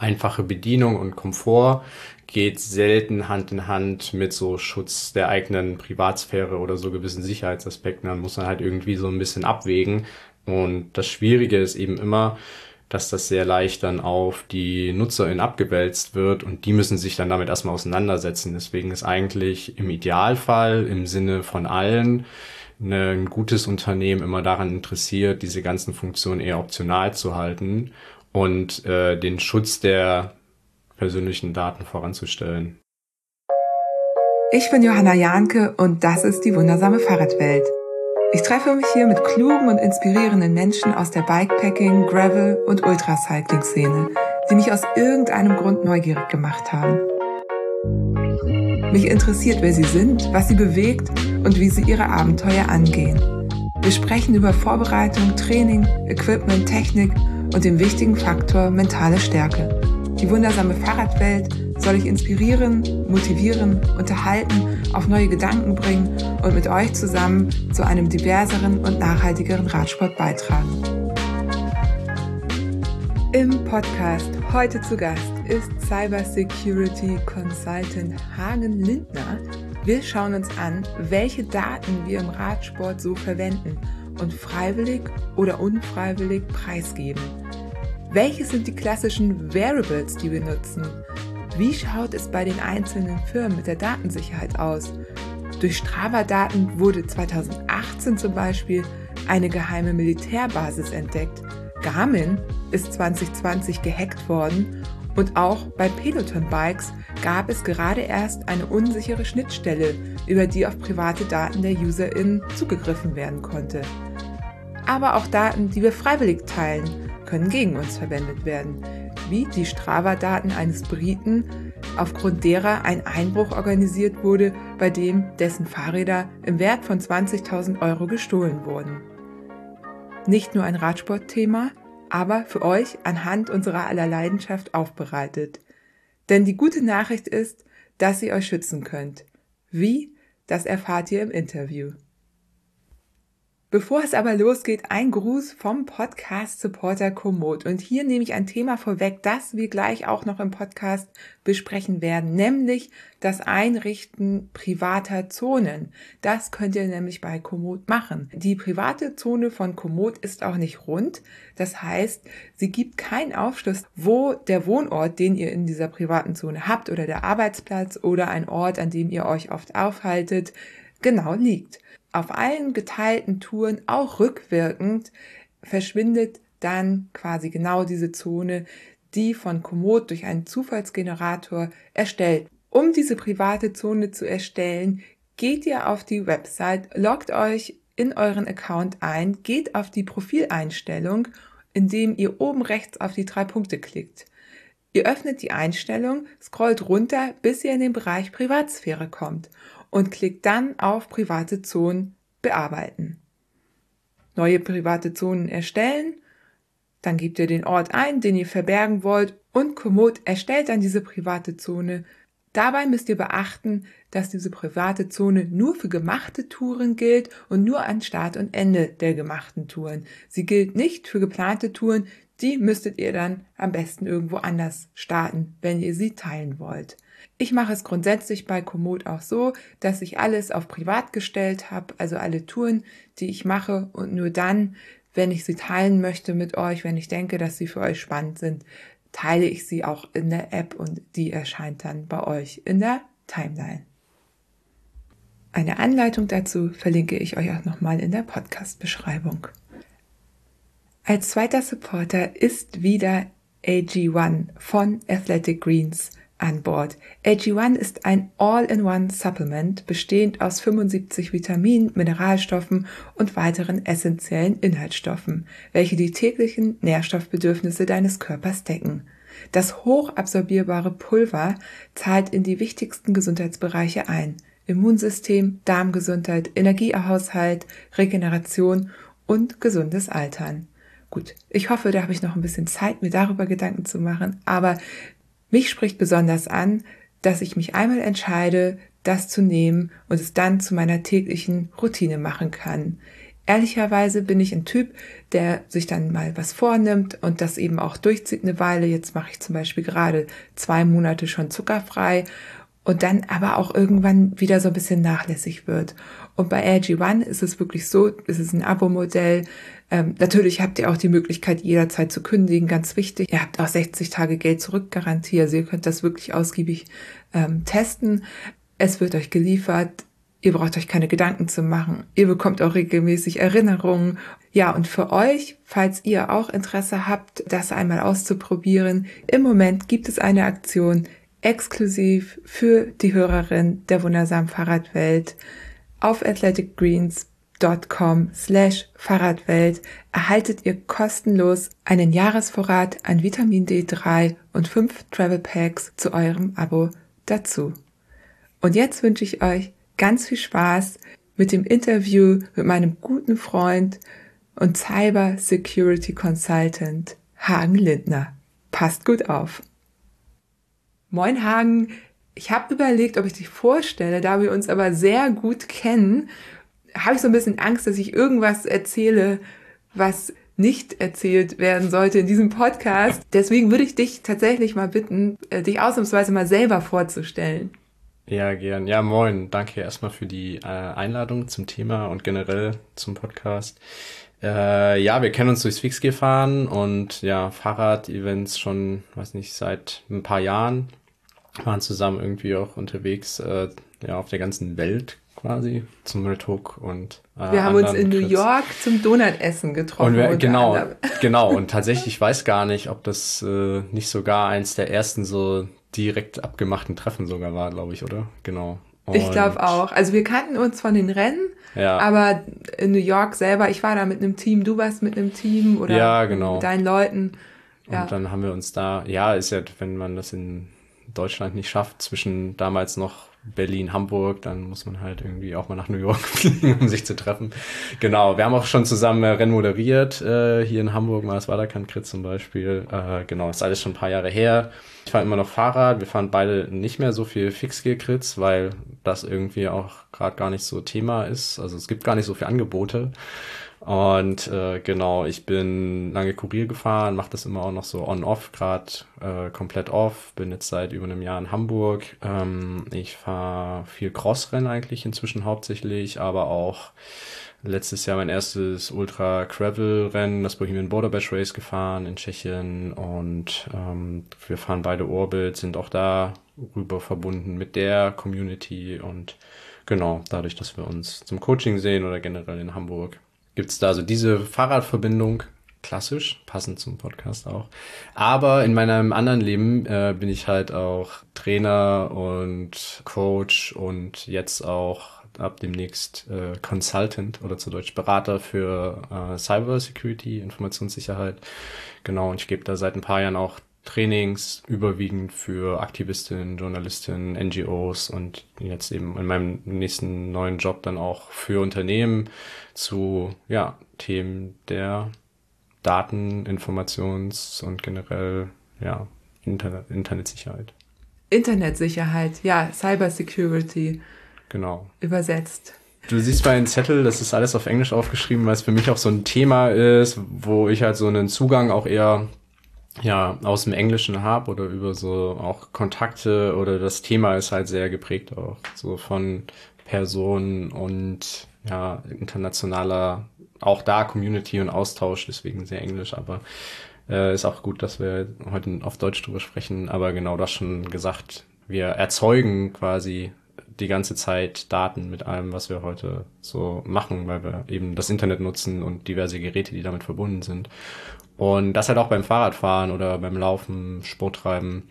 einfache Bedienung und Komfort geht selten Hand in Hand mit so Schutz der eigenen Privatsphäre oder so gewissen Sicherheitsaspekten. Dann muss man halt irgendwie so ein bisschen abwägen. Und das Schwierige ist eben immer, dass das sehr leicht dann auf die NutzerInnen abgewälzt wird und die müssen sich dann damit erstmal auseinandersetzen. Deswegen ist eigentlich im Idealfall im Sinne von allen ein gutes Unternehmen immer daran interessiert, diese ganzen Funktionen eher optional zu halten und äh, den Schutz der persönlichen Daten voranzustellen. Ich bin Johanna Jahnke und das ist die wundersame Fahrradwelt. Ich treffe mich hier mit klugen und inspirierenden Menschen aus der Bikepacking, Gravel und Ultracycling-Szene, die mich aus irgendeinem Grund neugierig gemacht haben. Mich interessiert, wer sie sind, was sie bewegt und wie sie ihre Abenteuer angehen. Wir sprechen über Vorbereitung, Training, Equipment, Technik und den wichtigen Faktor mentale Stärke. Die wundersame Fahrradwelt soll ich inspirieren, motivieren, unterhalten, auf neue Gedanken bringen und mit euch zusammen zu einem diverseren und nachhaltigeren Radsport beitragen. Im Podcast heute zu Gast ist Cybersecurity Consultant Hagen Lindner. Wir schauen uns an, welche Daten wir im Radsport so verwenden und freiwillig oder unfreiwillig preisgeben. Welche sind die klassischen Variables, die wir nutzen? Wie schaut es bei den einzelnen Firmen mit der Datensicherheit aus? Durch Strava-Daten wurde 2018 zum Beispiel eine geheime Militärbasis entdeckt. Garmin ist 2020 gehackt worden und auch bei Peloton-Bikes gab es gerade erst eine unsichere Schnittstelle, über die auf private Daten der UserInnen zugegriffen werden konnte. Aber auch Daten, die wir freiwillig teilen, können gegen uns verwendet werden, wie die Strava-Daten eines Briten, aufgrund derer ein Einbruch organisiert wurde, bei dem dessen Fahrräder im Wert von 20.000 Euro gestohlen wurden. Nicht nur ein Radsportthema, aber für euch anhand unserer aller Leidenschaft aufbereitet. Denn die gute Nachricht ist, dass ihr euch schützen könnt. Wie? Das erfahrt ihr im Interview. Bevor es aber losgeht, ein Gruß vom Podcast-Supporter Komoot. Und hier nehme ich ein Thema vorweg, das wir gleich auch noch im Podcast besprechen werden, nämlich das Einrichten privater Zonen. Das könnt ihr nämlich bei Komoot machen. Die private Zone von Komoot ist auch nicht rund. Das heißt, sie gibt keinen Aufschluss, wo der Wohnort, den ihr in dieser privaten Zone habt oder der Arbeitsplatz oder ein Ort, an dem ihr euch oft aufhaltet, genau liegt auf allen geteilten Touren, auch rückwirkend, verschwindet dann quasi genau diese Zone, die von Komoot durch einen Zufallsgenerator erstellt. Um diese private Zone zu erstellen, geht ihr auf die Website, loggt euch in euren Account ein, geht auf die Profileinstellung, indem ihr oben rechts auf die drei Punkte klickt. Ihr öffnet die Einstellung, scrollt runter, bis ihr in den Bereich Privatsphäre kommt und klickt dann auf private Zonen bearbeiten. Neue private Zonen erstellen, dann gebt ihr den Ort ein, den ihr verbergen wollt und Komoot erstellt dann diese private Zone. Dabei müsst ihr beachten, dass diese private Zone nur für gemachte Touren gilt und nur an Start und Ende der gemachten Touren. Sie gilt nicht für geplante Touren, die müsstet ihr dann am besten irgendwo anders starten, wenn ihr sie teilen wollt. Ich mache es grundsätzlich bei Komoot auch so, dass ich alles auf privat gestellt habe, also alle Touren, die ich mache und nur dann, wenn ich sie teilen möchte mit euch, wenn ich denke, dass sie für euch spannend sind, teile ich sie auch in der App und die erscheint dann bei euch in der Timeline. Eine Anleitung dazu verlinke ich euch auch nochmal in der Podcast-Beschreibung. Als zweiter Supporter ist wieder AG1 von Athletic Greens an Bord. AG1 ist ein All-in-One-Supplement, bestehend aus 75 Vitaminen, Mineralstoffen und weiteren essentiellen Inhaltsstoffen, welche die täglichen Nährstoffbedürfnisse deines Körpers decken. Das hochabsorbierbare Pulver zahlt in die wichtigsten Gesundheitsbereiche ein. Immunsystem, Darmgesundheit, Energiehaushalt, Regeneration und gesundes Altern. Gut, ich hoffe, da habe ich noch ein bisschen Zeit, mir darüber Gedanken zu machen, aber mich spricht besonders an, dass ich mich einmal entscheide, das zu nehmen und es dann zu meiner täglichen Routine machen kann. Ehrlicherweise bin ich ein Typ, der sich dann mal was vornimmt und das eben auch durchzieht eine Weile. Jetzt mache ich zum Beispiel gerade zwei Monate schon zuckerfrei und dann aber auch irgendwann wieder so ein bisschen nachlässig wird. Und bei AG1 ist es wirklich so, es ist ein Abo-Modell. Ähm, natürlich habt ihr auch die Möglichkeit, jederzeit zu kündigen, ganz wichtig. Ihr habt auch 60 Tage Geld zurückgarantie, also ihr könnt das wirklich ausgiebig ähm, testen. Es wird euch geliefert. Ihr braucht euch keine Gedanken zu machen. Ihr bekommt auch regelmäßig Erinnerungen. Ja, und für euch, falls ihr auch Interesse habt, das einmal auszuprobieren, im Moment gibt es eine Aktion exklusiv für die Hörerin der wundersamen Fahrradwelt auf athleticgreens.com slash Fahrradwelt erhaltet ihr kostenlos einen Jahresvorrat an Vitamin D3 und fünf Travel Packs zu eurem Abo dazu. Und jetzt wünsche ich euch ganz viel Spaß mit dem Interview mit meinem guten Freund und Cyber Security Consultant Hagen Lindner. Passt gut auf. Moin Hagen, ich habe überlegt, ob ich dich vorstelle, da wir uns aber sehr gut kennen, habe ich so ein bisschen Angst, dass ich irgendwas erzähle, was nicht erzählt werden sollte in diesem Podcast. Deswegen würde ich dich tatsächlich mal bitten, äh, dich ausnahmsweise mal selber vorzustellen. Ja, gern. Ja, moin. Danke erstmal für die äh, Einladung zum Thema und generell zum Podcast. Äh, ja, wir kennen uns durchs Fix gefahren und ja, Fahrrad-Events schon, weiß nicht, seit ein paar Jahren. Waren zusammen irgendwie auch unterwegs, äh, ja, auf der ganzen Welt quasi zum Talk und äh, wir haben uns in New York zum Donutessen getroffen. Und wir, genau, genau. Und tatsächlich, ich weiß gar nicht, ob das äh, nicht sogar eins der ersten so direkt abgemachten Treffen sogar war, glaube ich, oder? Genau. Und ich glaube auch. Also wir kannten uns von den Rennen, ja. aber in New York selber, ich war da mit einem Team, du warst mit einem Team oder ja, genau. mit deinen Leuten. Ja. Und dann haben wir uns da, ja, ist ja, wenn man das in Deutschland nicht schafft, zwischen damals noch Berlin, Hamburg, dann muss man halt irgendwie auch mal nach New York fliegen, um sich zu treffen. Genau, wir haben auch schon zusammen äh, Rennen moderiert, äh, hier in Hamburg, mal das Waderkant-Crit zum Beispiel. Äh, genau, ist alles schon ein paar Jahre her. Ich fahre immer noch Fahrrad, wir fahren beide nicht mehr so viel Fixgear-Crits, weil das irgendwie auch gerade gar nicht so Thema ist. Also es gibt gar nicht so viele Angebote. Und äh, genau, ich bin lange Kurier gefahren, mache das immer auch noch so on-off, gerade äh, komplett off. Bin jetzt seit über einem Jahr in Hamburg. Ähm, ich fahre viel Crossrennen eigentlich inzwischen hauptsächlich, aber auch letztes Jahr mein erstes Ultra Gravel Rennen, das Bohemian Border Bash Race gefahren in Tschechien und ähm, wir fahren beide Orbit, sind auch da rüber verbunden mit der Community und genau, dadurch, dass wir uns zum Coaching sehen oder generell in Hamburg gibt es da so diese Fahrradverbindung, klassisch, passend zum Podcast auch. Aber in meinem anderen Leben äh, bin ich halt auch Trainer und Coach und jetzt auch ab demnächst äh, Consultant oder zu Deutsch Berater für äh, Cyber Security, Informationssicherheit. Genau, und ich gebe da seit ein paar Jahren auch Trainings überwiegend für Aktivistinnen, Journalistinnen, NGOs und jetzt eben in meinem nächsten neuen Job dann auch für Unternehmen zu ja, Themen der Daten, Informations- und generell ja, Internet, Internetsicherheit. Internetsicherheit, ja, Cybersecurity. Genau. Übersetzt. Du siehst bei den Zettel, das ist alles auf Englisch aufgeschrieben, weil es für mich auch so ein Thema ist, wo ich halt so einen Zugang auch eher ja aus dem Englischen habe oder über so auch Kontakte oder das Thema ist halt sehr geprägt auch so von Personen und ja internationaler auch da Community und Austausch deswegen sehr Englisch aber äh, ist auch gut dass wir heute auf Deutsch drüber sprechen aber genau das schon gesagt wir erzeugen quasi die ganze Zeit Daten mit allem, was wir heute so machen, weil wir eben das Internet nutzen und diverse Geräte, die damit verbunden sind. Und das halt auch beim Fahrradfahren oder beim Laufen, Sporttreiben,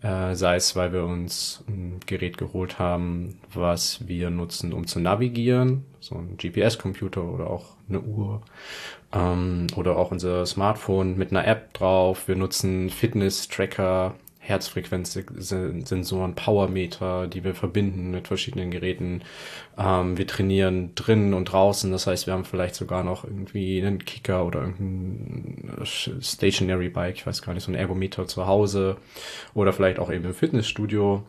äh, sei es, weil wir uns ein Gerät geholt haben, was wir nutzen, um zu navigieren, so ein GPS-Computer oder auch eine Uhr ähm, oder auch unser Smartphone mit einer App drauf. Wir nutzen Fitness-Tracker, Herzfrequenzsensoren, Powermeter, die wir verbinden mit verschiedenen Geräten. Ähm, wir trainieren drinnen und draußen. Das heißt, wir haben vielleicht sogar noch irgendwie einen Kicker oder irgendein Stationary Bike, ich weiß gar nicht, so ein Ergometer zu Hause oder vielleicht auch eben im Fitnessstudio.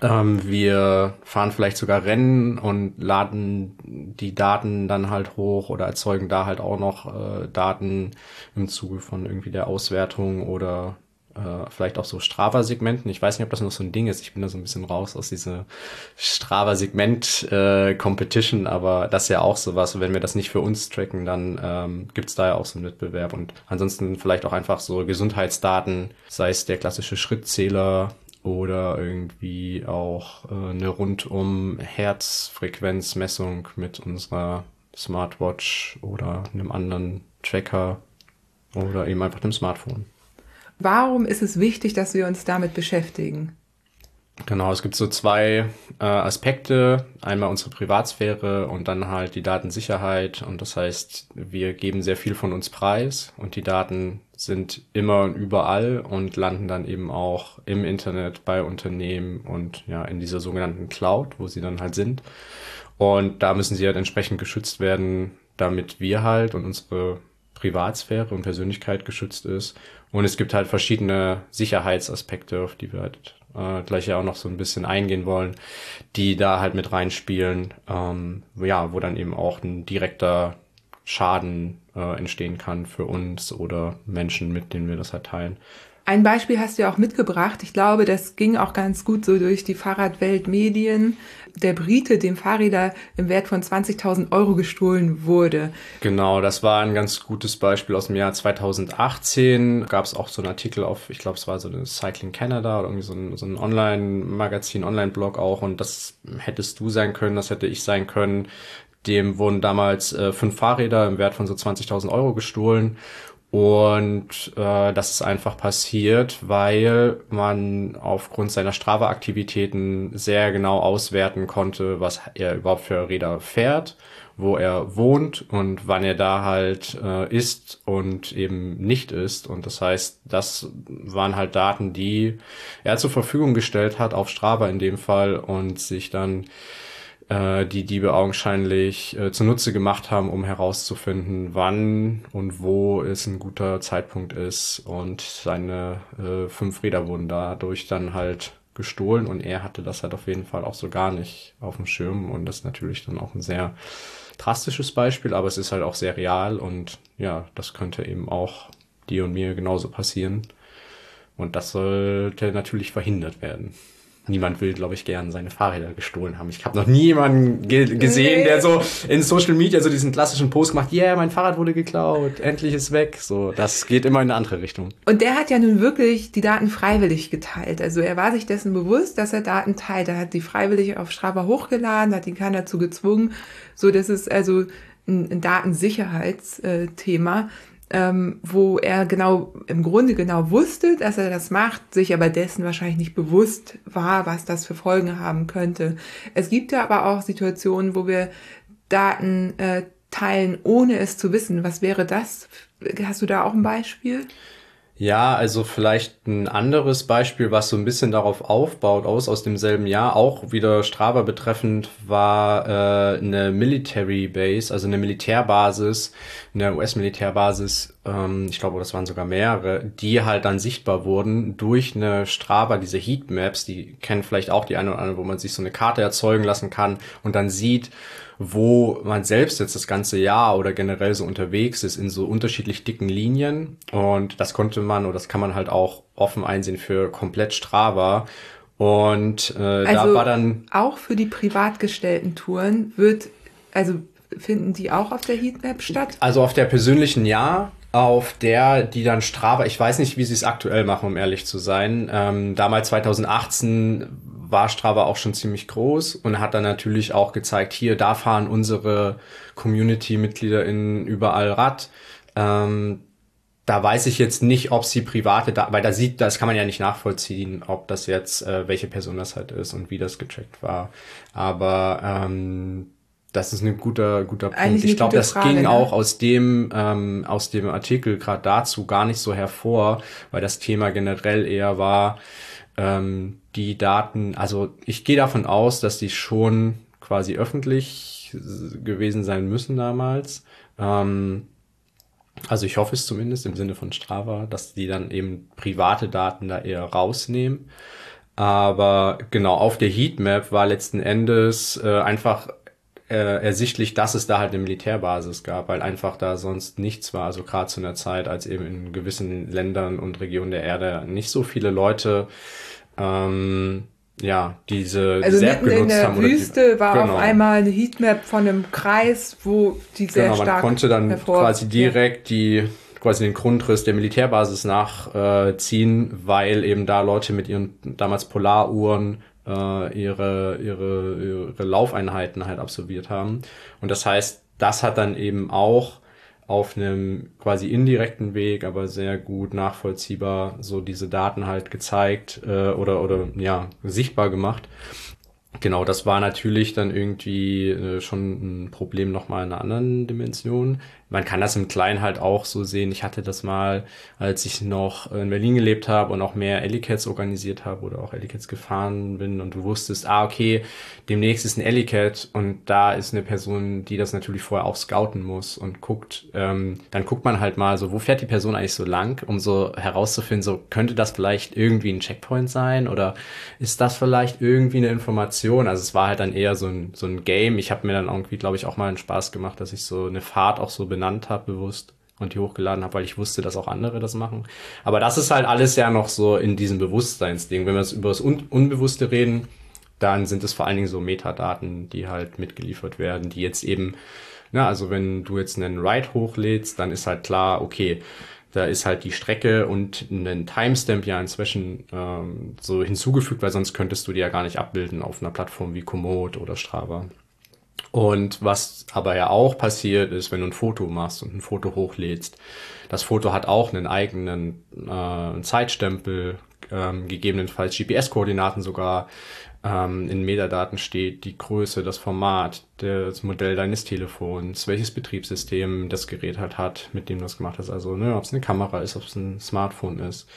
Ähm, wir fahren vielleicht sogar Rennen und laden die Daten dann halt hoch oder erzeugen da halt auch noch äh, Daten im Zuge von irgendwie der Auswertung oder äh, vielleicht auch so Strava-Segmenten. Ich weiß nicht, ob das noch so ein Ding ist. Ich bin da so ein bisschen raus aus dieser Strava-Segment-Competition, äh, aber das ist ja auch sowas. Wenn wir das nicht für uns tracken, dann ähm, gibt da ja auch so einen Wettbewerb. Und ansonsten vielleicht auch einfach so Gesundheitsdaten, sei es der klassische Schrittzähler oder irgendwie auch äh, eine rundum Herzfrequenzmessung mit unserer Smartwatch oder einem anderen Tracker oder eben einfach dem Smartphone. Warum ist es wichtig, dass wir uns damit beschäftigen? Genau, es gibt so zwei äh, Aspekte. Einmal unsere Privatsphäre und dann halt die Datensicherheit. Und das heißt, wir geben sehr viel von uns preis und die Daten sind immer und überall und landen dann eben auch im Internet bei Unternehmen und ja in dieser sogenannten Cloud, wo sie dann halt sind. Und da müssen sie halt entsprechend geschützt werden, damit wir halt und unsere Privatsphäre und Persönlichkeit geschützt ist. Und es gibt halt verschiedene Sicherheitsaspekte, auf die wir halt äh, gleich ja auch noch so ein bisschen eingehen wollen, die da halt mit reinspielen, ähm, ja, wo dann eben auch ein direkter Schaden äh, entstehen kann für uns oder Menschen, mit denen wir das halt teilen. Ein Beispiel hast du ja auch mitgebracht. Ich glaube, das ging auch ganz gut so durch die Fahrradweltmedien. Der Brite, dem Fahrräder im Wert von 20.000 Euro gestohlen wurde. Genau, das war ein ganz gutes Beispiel aus dem Jahr 2018. Gab es auch so einen Artikel auf, ich glaube, es war so eine Cycling Canada oder irgendwie so ein, so ein Online-Magazin, Online-Blog auch. Und das hättest du sein können, das hätte ich sein können. Dem wurden damals äh, fünf Fahrräder im Wert von so 20.000 Euro gestohlen. Und äh, das ist einfach passiert, weil man aufgrund seiner Strava-Aktivitäten sehr genau auswerten konnte, was er überhaupt für Räder fährt, wo er wohnt und wann er da halt äh, ist und eben nicht ist. Und das heißt, das waren halt Daten, die er zur Verfügung gestellt hat, auf Strava in dem Fall, und sich dann äh, die Diebe augenscheinlich äh, zunutze gemacht haben, um herauszufinden, wann und wo es ein guter Zeitpunkt ist. Und seine äh, fünf Räder wurden dadurch dann halt gestohlen und er hatte das halt auf jeden Fall auch so gar nicht auf dem Schirm. Und das ist natürlich dann auch ein sehr drastisches Beispiel, aber es ist halt auch sehr real und ja, das könnte eben auch dir und mir genauso passieren. Und das sollte natürlich verhindert werden niemand will, glaube ich, gern seine Fahrräder gestohlen haben. Ich habe noch nie jemanden ge gesehen, nee. der so in Social Media so diesen klassischen Post macht, yeah, mein Fahrrad wurde geklaut, endlich ist weg. So, das geht immer in eine andere Richtung. Und der hat ja nun wirklich die Daten freiwillig geteilt. Also er war sich dessen bewusst, dass er Daten teilt. Er hat die freiwillig auf Strava hochgeladen, hat ihn keiner dazu gezwungen. So, das ist also ein, ein Datensicherheitsthema ähm, wo er genau, im Grunde genau wusste, dass er das macht, sich aber dessen wahrscheinlich nicht bewusst war, was das für Folgen haben könnte. Es gibt ja aber auch Situationen, wo wir Daten äh, teilen, ohne es zu wissen. Was wäre das? Hast du da auch ein Beispiel? Ja, also vielleicht ein anderes Beispiel, was so ein bisschen darauf aufbaut, aus aus demselben Jahr, auch wieder Strava betreffend, war äh, eine Military Base, also eine Militärbasis, eine US-Militärbasis, ähm, ich glaube, das waren sogar mehrere, die halt dann sichtbar wurden durch eine Strava, diese Heatmaps, die kennen vielleicht auch die eine oder andere, wo man sich so eine Karte erzeugen lassen kann und dann sieht, wo man selbst jetzt das ganze Jahr oder generell so unterwegs ist in so unterschiedlich dicken Linien. Und das konnte man oder das kann man halt auch offen einsehen für komplett Strava. Und äh, also da war dann. Auch für die privat gestellten Touren wird, also finden die auch auf der Heatmap statt? Also auf der persönlichen ja, auf der, die dann Strava, ich weiß nicht, wie sie es aktuell machen, um ehrlich zu sein. Ähm, damals 2018 war Strava auch schon ziemlich groß und hat dann natürlich auch gezeigt, hier, da fahren unsere Community-Mitglieder in überall Rad. Ähm, da weiß ich jetzt nicht, ob sie private, da, weil da sieht, das kann man ja nicht nachvollziehen, ob das jetzt, äh, welche Person das halt ist und wie das getrackt war. Aber ähm, das ist ein guter, guter Punkt. Ich glaube, das Frage, ging ne? auch aus dem, ähm, aus dem Artikel gerade dazu gar nicht so hervor, weil das Thema generell eher war, ähm, die Daten, also ich gehe davon aus, dass die schon quasi öffentlich gewesen sein müssen damals. Ähm, also ich hoffe es zumindest im Sinne von Strava, dass die dann eben private Daten da eher rausnehmen. Aber genau, auf der Heatmap war letzten Endes äh, einfach äh, ersichtlich, dass es da halt eine Militärbasis gab, weil einfach da sonst nichts war. Also gerade zu einer Zeit, als eben in gewissen Ländern und Regionen der Erde nicht so viele Leute ähm, ja, diese also mitten in der Wüste die, war genau. auf einmal eine Heatmap von einem Kreis, wo die sehr genau, man stark konnte dann quasi direkt die quasi den Grundriss der Militärbasis nachziehen, äh, weil eben da Leute mit ihren damals Polaruhren äh, ihre, ihre, ihre Laufeinheiten halt absolviert haben. Und das heißt, das hat dann eben auch auf einem quasi indirekten Weg, aber sehr gut nachvollziehbar so diese Daten halt gezeigt äh, oder oder ja sichtbar gemacht. Genau, das war natürlich dann irgendwie äh, schon ein Problem nochmal in einer anderen Dimension man kann das im Kleinen halt auch so sehen. Ich hatte das mal, als ich noch in Berlin gelebt habe und auch mehr Ellicats organisiert habe oder auch Ellicats gefahren bin und du wusstest, ah, okay, demnächst ist ein Ellicat und da ist eine Person, die das natürlich vorher auch scouten muss und guckt, ähm, dann guckt man halt mal so, wo fährt die Person eigentlich so lang, um so herauszufinden, so könnte das vielleicht irgendwie ein Checkpoint sein oder ist das vielleicht irgendwie eine Information? Also es war halt dann eher so ein, so ein Game. Ich habe mir dann irgendwie, glaube ich, auch mal einen Spaß gemacht, dass ich so eine Fahrt auch so benutze benannt habe bewusst und die hochgeladen habe, weil ich wusste, dass auch andere das machen. Aber das ist halt alles ja noch so in diesem Bewusstseinsding. Wenn wir jetzt über das Un Unbewusste reden, dann sind es vor allen Dingen so Metadaten, die halt mitgeliefert werden, die jetzt eben, na, also wenn du jetzt einen Ride hochlädst, dann ist halt klar, okay, da ist halt die Strecke und ein Timestamp ja inzwischen ähm, so hinzugefügt, weil sonst könntest du die ja gar nicht abbilden auf einer Plattform wie Komoot oder Strava. Und was aber ja auch passiert ist, wenn du ein Foto machst und ein Foto hochlädst, das Foto hat auch einen eigenen äh, Zeitstempel, ähm, gegebenenfalls GPS-Koordinaten sogar. Ähm, in Metadaten steht die Größe, das Format, das Modell deines Telefons, welches Betriebssystem das Gerät halt hat, mit dem du das gemacht hast. Also, ne, ob es eine Kamera ist, ob es ein Smartphone ist.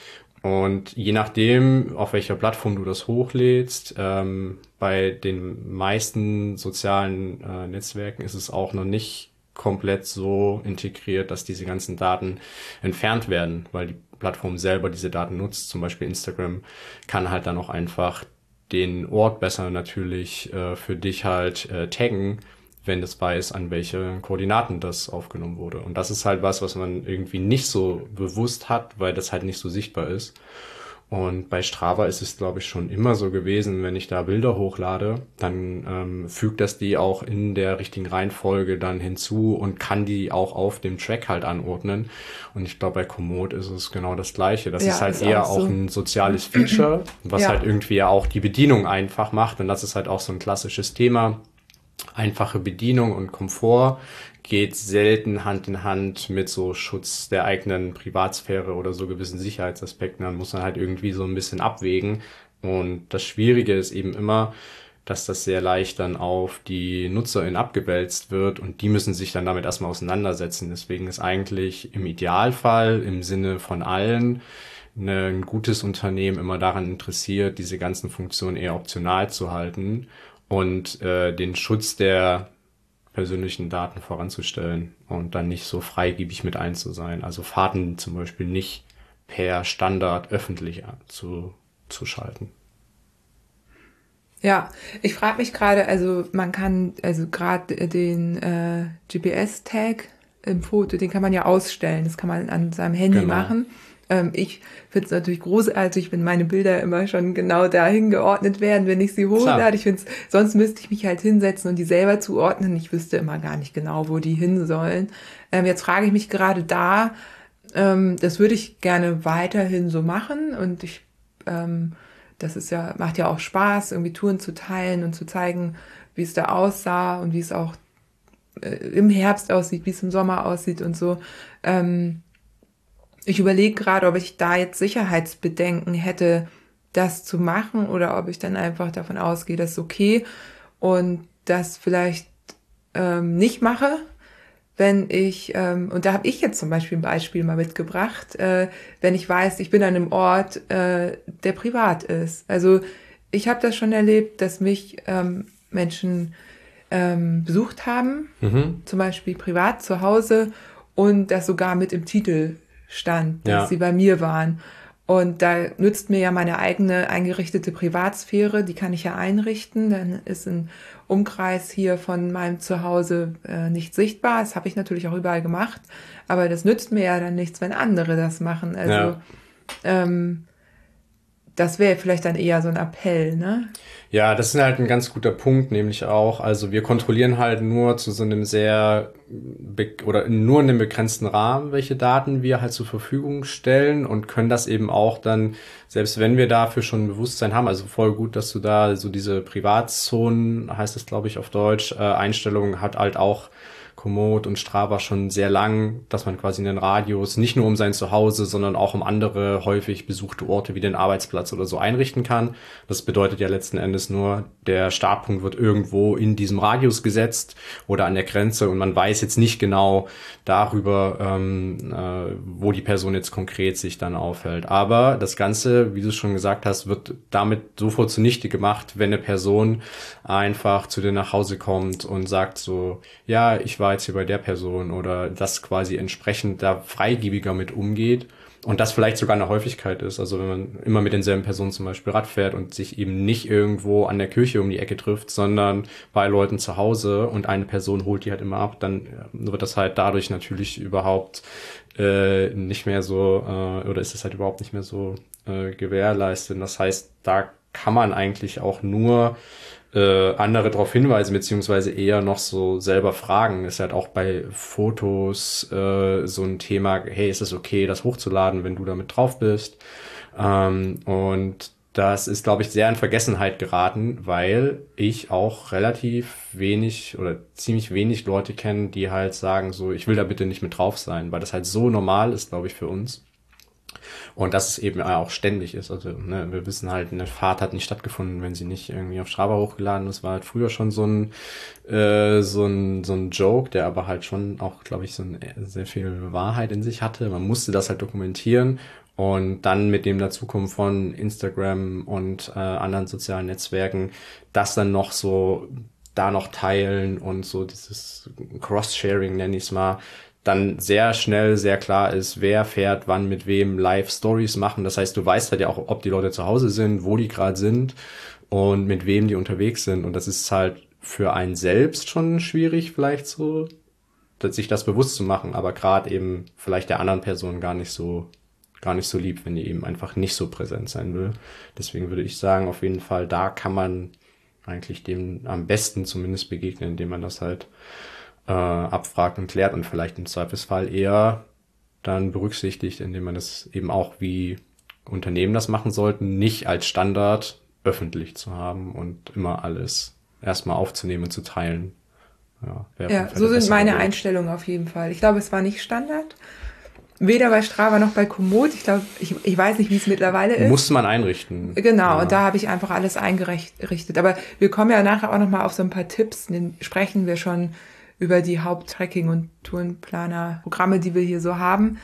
Und je nachdem, auf welcher Plattform du das hochlädst, ähm, bei den meisten sozialen äh, Netzwerken ist es auch noch nicht komplett so integriert, dass diese ganzen Daten entfernt werden, weil die Plattform selber diese Daten nutzt. Zum Beispiel Instagram kann halt dann auch einfach den Ort besser natürlich äh, für dich halt äh, taggen wenn es weiß, an welche Koordinaten das aufgenommen wurde. Und das ist halt was, was man irgendwie nicht so bewusst hat, weil das halt nicht so sichtbar ist. Und bei Strava ist es, glaube ich, schon immer so gewesen, wenn ich da Bilder hochlade, dann ähm, fügt das die auch in der richtigen Reihenfolge dann hinzu und kann die auch auf dem Track halt anordnen. Und ich glaube, bei Komoot ist es genau das Gleiche. Das ja, ist halt ist eher auch, so. auch, ein soziales Feature, was ja. halt irgendwie ja auch die Bedienung einfach macht. Und das ist halt auch so ein klassisches Thema einfache Bedienung und Komfort geht selten Hand in Hand mit so Schutz der eigenen Privatsphäre oder so gewissen Sicherheitsaspekten. Dann muss man halt irgendwie so ein bisschen abwägen. Und das Schwierige ist eben immer, dass das sehr leicht dann auf die NutzerInnen abgewälzt wird und die müssen sich dann damit erstmal auseinandersetzen. Deswegen ist eigentlich im Idealfall im Sinne von allen ein gutes Unternehmen immer daran interessiert, diese ganzen Funktionen eher optional zu halten und äh, den Schutz der persönlichen Daten voranzustellen und dann nicht so freigebig mit ein zu sein. Also Fahrten zum Beispiel nicht per Standard öffentlich zu, zu schalten. Ja, ich frage mich gerade, also man kann, also gerade den äh, GPS-Tag im Foto, den kann man ja ausstellen. Das kann man an seinem Handy genau. machen. Ähm, ich finde es natürlich großartig, wenn meine Bilder immer schon genau dahin geordnet werden, wenn ich sie hochlade. Ich finde sonst müsste ich mich halt hinsetzen und die selber zuordnen. Ich wüsste immer gar nicht genau, wo die hin sollen. Ähm, jetzt frage ich mich gerade da, ähm, das würde ich gerne weiterhin so machen und ich, ähm, das ist ja, macht ja auch Spaß, irgendwie Touren zu teilen und zu zeigen, wie es da aussah und wie es auch äh, im Herbst aussieht, wie es im Sommer aussieht und so. Ähm, ich überlege gerade, ob ich da jetzt Sicherheitsbedenken hätte, das zu machen oder ob ich dann einfach davon ausgehe, das ist okay und das vielleicht ähm, nicht mache, wenn ich, ähm, und da habe ich jetzt zum Beispiel ein Beispiel mal mitgebracht, äh, wenn ich weiß, ich bin an einem Ort, äh, der privat ist. Also ich habe das schon erlebt, dass mich ähm, Menschen ähm, besucht haben, mhm. zum Beispiel privat zu Hause und das sogar mit im Titel stand, dass ja. sie bei mir waren. Und da nützt mir ja meine eigene eingerichtete Privatsphäre, die kann ich ja einrichten. Dann ist ein Umkreis hier von meinem Zuhause äh, nicht sichtbar. Das habe ich natürlich auch überall gemacht. Aber das nützt mir ja dann nichts, wenn andere das machen. Also ja. ähm, das wäre vielleicht dann eher so ein Appell, ne? Ja, das ist halt ein ganz guter Punkt, nämlich auch, also wir kontrollieren halt nur zu so einem sehr oder nur in einem begrenzten Rahmen, welche Daten wir halt zur Verfügung stellen und können das eben auch dann, selbst wenn wir dafür schon ein Bewusstsein haben, also voll gut, dass du da so diese Privatzonen, heißt es glaube ich auf Deutsch, äh, Einstellungen hat halt auch Komoot und Strava schon sehr lang, dass man quasi einen Radius nicht nur um sein Zuhause, sondern auch um andere häufig besuchte Orte wie den Arbeitsplatz oder so einrichten kann. Das bedeutet ja letzten Endes nur, der Startpunkt wird irgendwo in diesem Radius gesetzt oder an der Grenze und man weiß jetzt nicht genau darüber, ähm, äh, wo die Person jetzt konkret sich dann aufhält. Aber das Ganze, wie du schon gesagt hast, wird damit sofort zunichte gemacht, wenn eine Person einfach zu dir nach Hause kommt und sagt so, ja, ich war jetzt hier bei der Person oder das quasi entsprechend da freigebiger mit umgeht und das vielleicht sogar eine Häufigkeit ist. Also wenn man immer mit denselben Personen zum Beispiel Rad fährt und sich eben nicht irgendwo an der Kirche um die Ecke trifft, sondern bei Leuten zu Hause und eine Person holt die halt immer ab, dann wird das halt dadurch natürlich überhaupt äh, nicht mehr so, äh, oder ist es halt überhaupt nicht mehr so äh, gewährleistet. Das heißt, da kann man eigentlich auch nur äh, andere darauf hinweisen, beziehungsweise eher noch so selber fragen. Ist halt auch bei Fotos äh, so ein Thema, hey, ist es okay, das hochzuladen, wenn du damit drauf bist? Ähm, und das ist, glaube ich, sehr in Vergessenheit geraten, weil ich auch relativ wenig oder ziemlich wenig Leute kenne, die halt sagen, so, ich will da bitte nicht mit drauf sein, weil das halt so normal ist, glaube ich, für uns. Und dass es eben auch ständig ist. Also ne, wir wissen halt, eine Fahrt hat nicht stattgefunden, wenn sie nicht irgendwie auf Strava hochgeladen ist. War halt früher schon so ein, äh, so ein, so ein Joke, der aber halt schon auch, glaube ich, so ein, äh, sehr viel Wahrheit in sich hatte. Man musste das halt dokumentieren und dann mit dem Dazukommen von Instagram und äh, anderen sozialen Netzwerken, das dann noch so da noch teilen und so dieses Cross-Sharing nenne ich es mal, dann sehr schnell sehr klar ist, wer fährt wann mit wem live Stories machen. Das heißt, du weißt halt ja auch, ob die Leute zu Hause sind, wo die gerade sind und mit wem die unterwegs sind. Und das ist halt für einen selbst schon schwierig, vielleicht so, sich das bewusst zu machen, aber gerade eben vielleicht der anderen Person gar nicht so gar nicht so lieb, wenn die eben einfach nicht so präsent sein will. Deswegen würde ich sagen, auf jeden Fall, da kann man eigentlich dem am besten zumindest begegnen, indem man das halt äh, abfragt und klärt und vielleicht im Zweifelsfall eher dann berücksichtigt, indem man es eben auch wie Unternehmen das machen sollten, nicht als Standard öffentlich zu haben und immer alles erstmal aufzunehmen und zu teilen. Ja, ja so sind meine Weg. Einstellungen auf jeden Fall. Ich glaube, es war nicht Standard. Weder bei Strava noch bei Komoot. Ich glaube, ich, ich weiß nicht, wie es mittlerweile ist. Musste man einrichten. Genau, ja. und da habe ich einfach alles eingerichtet. Aber wir kommen ja nachher auch nochmal auf so ein paar Tipps, den sprechen wir schon über die Haupttracking- und Tourenplaner-Programme, die wir hier so haben.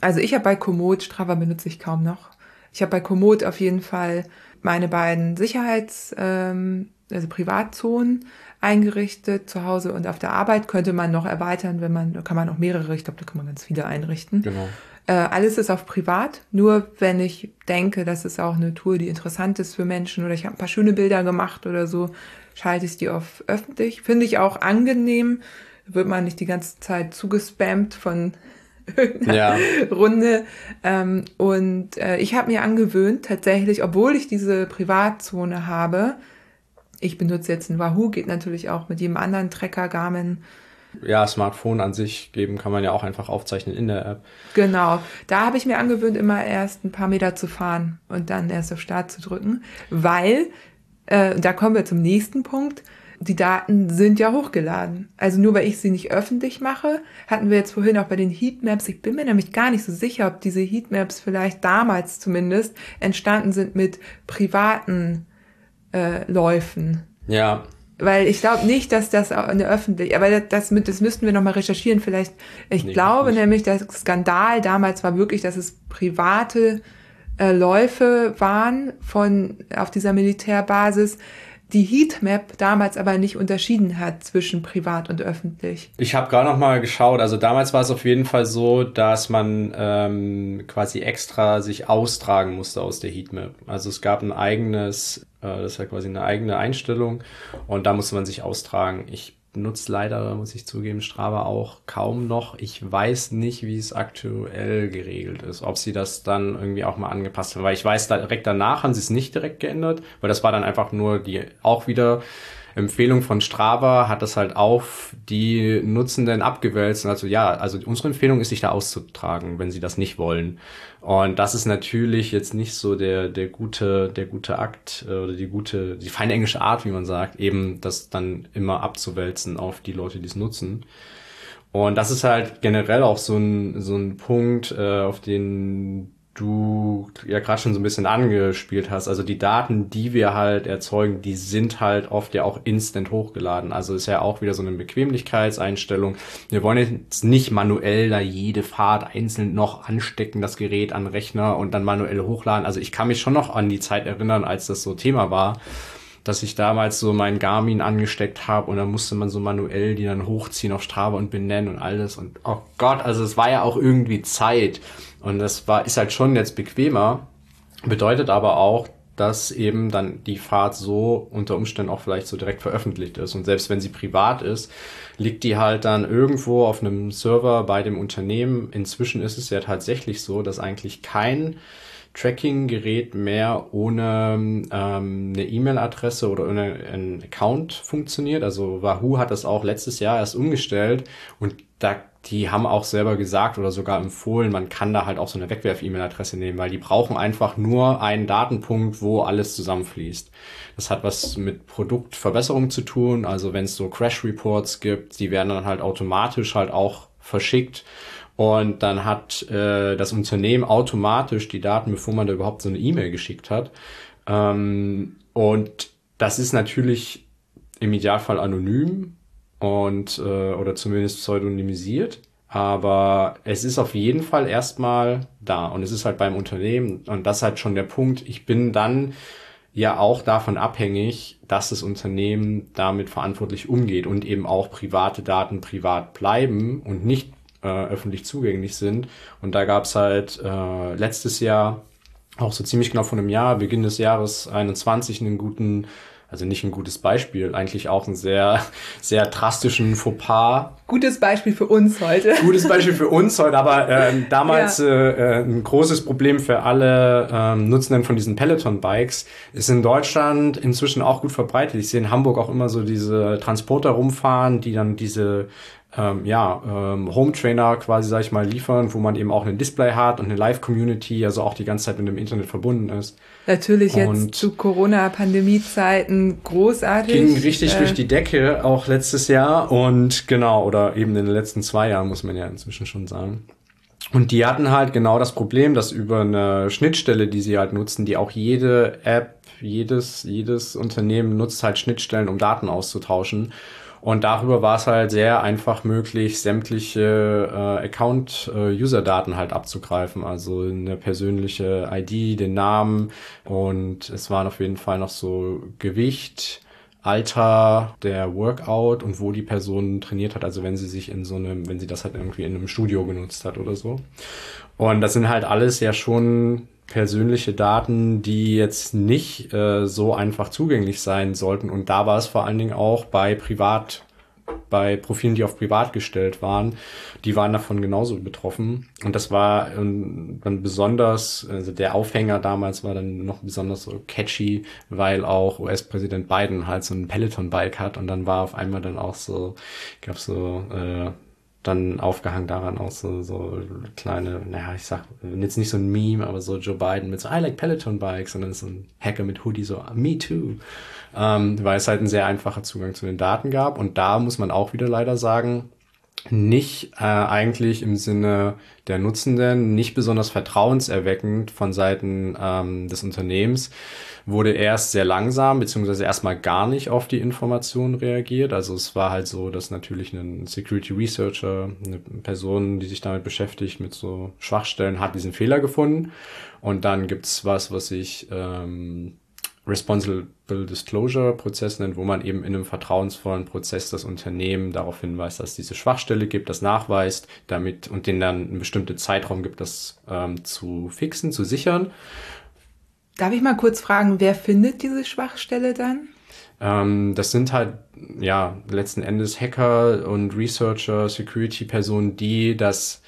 Also ich habe bei Komoot, Strava benutze ich kaum noch. Ich habe bei Komoot auf jeden Fall meine beiden Sicherheits-, ähm, also Privatzonen eingerichtet. Zu Hause und auf der Arbeit könnte man noch erweitern, wenn man, da kann man auch mehrere, ich glaube, da kann man ganz viele einrichten. Genau. Äh, alles ist auf privat, nur wenn ich denke, das ist auch eine Tour, die interessant ist für Menschen oder ich habe ein paar schöne Bilder gemacht oder so, schalte ich die auf öffentlich. Finde ich auch angenehm. Wird man nicht die ganze Zeit zugespammt von irgendeiner ja. Runde. Ähm, und äh, ich habe mir angewöhnt, tatsächlich, obwohl ich diese Privatzone habe, ich benutze jetzt ein Wahoo, geht natürlich auch mit jedem anderen Trecker, Garmin. Ja, Smartphone an sich geben kann man ja auch einfach aufzeichnen in der App. Genau. Da habe ich mir angewöhnt, immer erst ein paar Meter zu fahren und dann erst auf Start zu drücken, weil äh, da kommen wir zum nächsten Punkt. Die Daten sind ja hochgeladen. Also nur weil ich sie nicht öffentlich mache, hatten wir jetzt vorhin auch bei den Heatmaps. Ich bin mir nämlich gar nicht so sicher, ob diese Heatmaps vielleicht damals zumindest entstanden sind mit privaten äh, Läufen. Ja. Weil ich glaube nicht, dass das eine öffentliche, aber das, das, das müssten wir nochmal recherchieren. Vielleicht, ich nee, glaube nämlich, der Skandal damals war wirklich, dass es private äh, Läufe waren von auf dieser Militärbasis, die Heatmap damals aber nicht unterschieden hat zwischen privat und öffentlich. Ich habe gerade noch mal geschaut. Also damals war es auf jeden Fall so, dass man ähm, quasi extra sich austragen musste aus der Heatmap. Also es gab ein eigenes, äh, das ja quasi eine eigene Einstellung und da musste man sich austragen. Ich nutze leider, muss ich zugeben, Strava auch kaum noch. Ich weiß nicht, wie es aktuell geregelt ist, ob sie das dann irgendwie auch mal angepasst haben. Weil ich weiß, direkt danach haben sie es nicht direkt geändert, weil das war dann einfach nur die auch wieder Empfehlung von Strava hat das halt auf die Nutzenden abgewälzt. Also ja, also unsere Empfehlung ist, sich da auszutragen, wenn sie das nicht wollen. Und das ist natürlich jetzt nicht so der, der gute, der gute Akt äh, oder die gute, die feine englische Art, wie man sagt, eben das dann immer abzuwälzen auf die Leute, die es nutzen. Und das ist halt generell auch so ein, so ein Punkt, äh, auf den du ja gerade schon so ein bisschen angespielt hast. Also die Daten, die wir halt erzeugen, die sind halt oft ja auch instant hochgeladen. Also ist ja auch wieder so eine Bequemlichkeitseinstellung. Wir wollen jetzt nicht manuell da jede Fahrt einzeln noch anstecken, das Gerät an Rechner und dann manuell hochladen. Also ich kann mich schon noch an die Zeit erinnern, als das so Thema war dass ich damals so meinen Garmin angesteckt habe und dann musste man so manuell die dann hochziehen auf Strava und benennen und alles und oh Gott, also es war ja auch irgendwie Zeit. Und das war, ist halt schon jetzt bequemer, bedeutet aber auch, dass eben dann die Fahrt so unter Umständen auch vielleicht so direkt veröffentlicht ist. Und selbst wenn sie privat ist, liegt die halt dann irgendwo auf einem Server bei dem Unternehmen. Inzwischen ist es ja tatsächlich so, dass eigentlich kein Tracking-Gerät mehr ohne ähm, eine E-Mail-Adresse oder ohne einen Account funktioniert. Also Wahoo hat das auch letztes Jahr erst umgestellt und da die haben auch selber gesagt oder sogar empfohlen, man kann da halt auch so eine Wegwerf-E-Mail-Adresse nehmen, weil die brauchen einfach nur einen Datenpunkt, wo alles zusammenfließt. Das hat was mit Produktverbesserung zu tun. Also wenn es so Crash-Reports gibt, die werden dann halt automatisch halt auch verschickt. Und dann hat äh, das Unternehmen automatisch die Daten, bevor man da überhaupt so eine E-Mail geschickt hat. Ähm, und das ist natürlich im Idealfall anonym, und äh, oder zumindest pseudonymisiert. Aber es ist auf jeden Fall erstmal da und es ist halt beim Unternehmen und das ist halt schon der Punkt. Ich bin dann ja auch davon abhängig, dass das Unternehmen damit verantwortlich umgeht und eben auch private Daten privat bleiben und nicht äh, öffentlich zugänglich sind. Und da gab's halt äh, letztes Jahr auch so ziemlich genau vor einem Jahr, Beginn des Jahres 21, einen guten also nicht ein gutes Beispiel, eigentlich auch einen sehr, sehr drastischen Fauxpas. Gutes Beispiel für uns heute. Gutes Beispiel für uns heute, aber äh, damals ja. äh, ein großes Problem für alle ähm, Nutzenden von diesen Peloton-Bikes ist in Deutschland inzwischen auch gut verbreitet. Ich sehe in Hamburg auch immer so diese Transporter rumfahren, die dann diese ähm, ja, ähm, Home Trainer quasi, sag ich mal, liefern, wo man eben auch ein Display hat und eine Live-Community, also auch die ganze Zeit mit dem Internet verbunden ist. Natürlich und jetzt zu Corona-Pandemie-Zeiten großartig. Ging richtig äh, durch die Decke, auch letztes Jahr und genau, oder eben in den letzten zwei Jahren, muss man ja inzwischen schon sagen. Und die hatten halt genau das Problem, dass über eine Schnittstelle, die sie halt nutzen, die auch jede App, jedes, jedes Unternehmen nutzt halt Schnittstellen, um Daten auszutauschen. Und darüber war es halt sehr einfach möglich, sämtliche äh, Account-User-Daten äh, halt abzugreifen. Also eine persönliche ID, den Namen und es waren auf jeden Fall noch so Gewicht, Alter, der Workout und wo die Person trainiert hat. Also wenn sie sich in so einem, wenn sie das halt irgendwie in einem Studio genutzt hat oder so. Und das sind halt alles ja schon persönliche Daten, die jetzt nicht äh, so einfach zugänglich sein sollten. Und da war es vor allen Dingen auch bei Privat, bei Profilen, die auf Privat gestellt waren, die waren davon genauso betroffen. Und das war ähm, dann besonders, also der Aufhänger damals war dann noch besonders so catchy, weil auch US-Präsident Biden halt so ein Peloton-Bike hat und dann war auf einmal dann auch so, gab so äh, dann aufgehangen daran auch so, so kleine, naja, ich sag, jetzt nicht so ein Meme, aber so Joe Biden mit so I like Peloton Bikes, sondern so ein Hacker mit Hoodie, so Me too. Ähm, weil es halt ein sehr einfacher Zugang zu den Daten gab. Und da muss man auch wieder leider sagen, nicht äh, eigentlich im Sinne der Nutzenden, nicht besonders vertrauenserweckend von Seiten ähm, des Unternehmens, wurde erst sehr langsam, beziehungsweise erstmal gar nicht auf die Informationen reagiert. Also es war halt so, dass natürlich ein Security Researcher, eine Person, die sich damit beschäftigt, mit so Schwachstellen, hat diesen Fehler gefunden. Und dann gibt's was, was ich ähm, Responsible Disclosure Prozess nennt, wo man eben in einem vertrauensvollen Prozess das Unternehmen darauf hinweist, dass es diese Schwachstelle gibt, das nachweist, damit und denen dann einen bestimmten Zeitraum gibt, das ähm, zu fixen, zu sichern. Darf ich mal kurz fragen, wer findet diese Schwachstelle dann? Ähm, das sind halt, ja, letzten Endes Hacker und Researcher, Security-Personen, die das,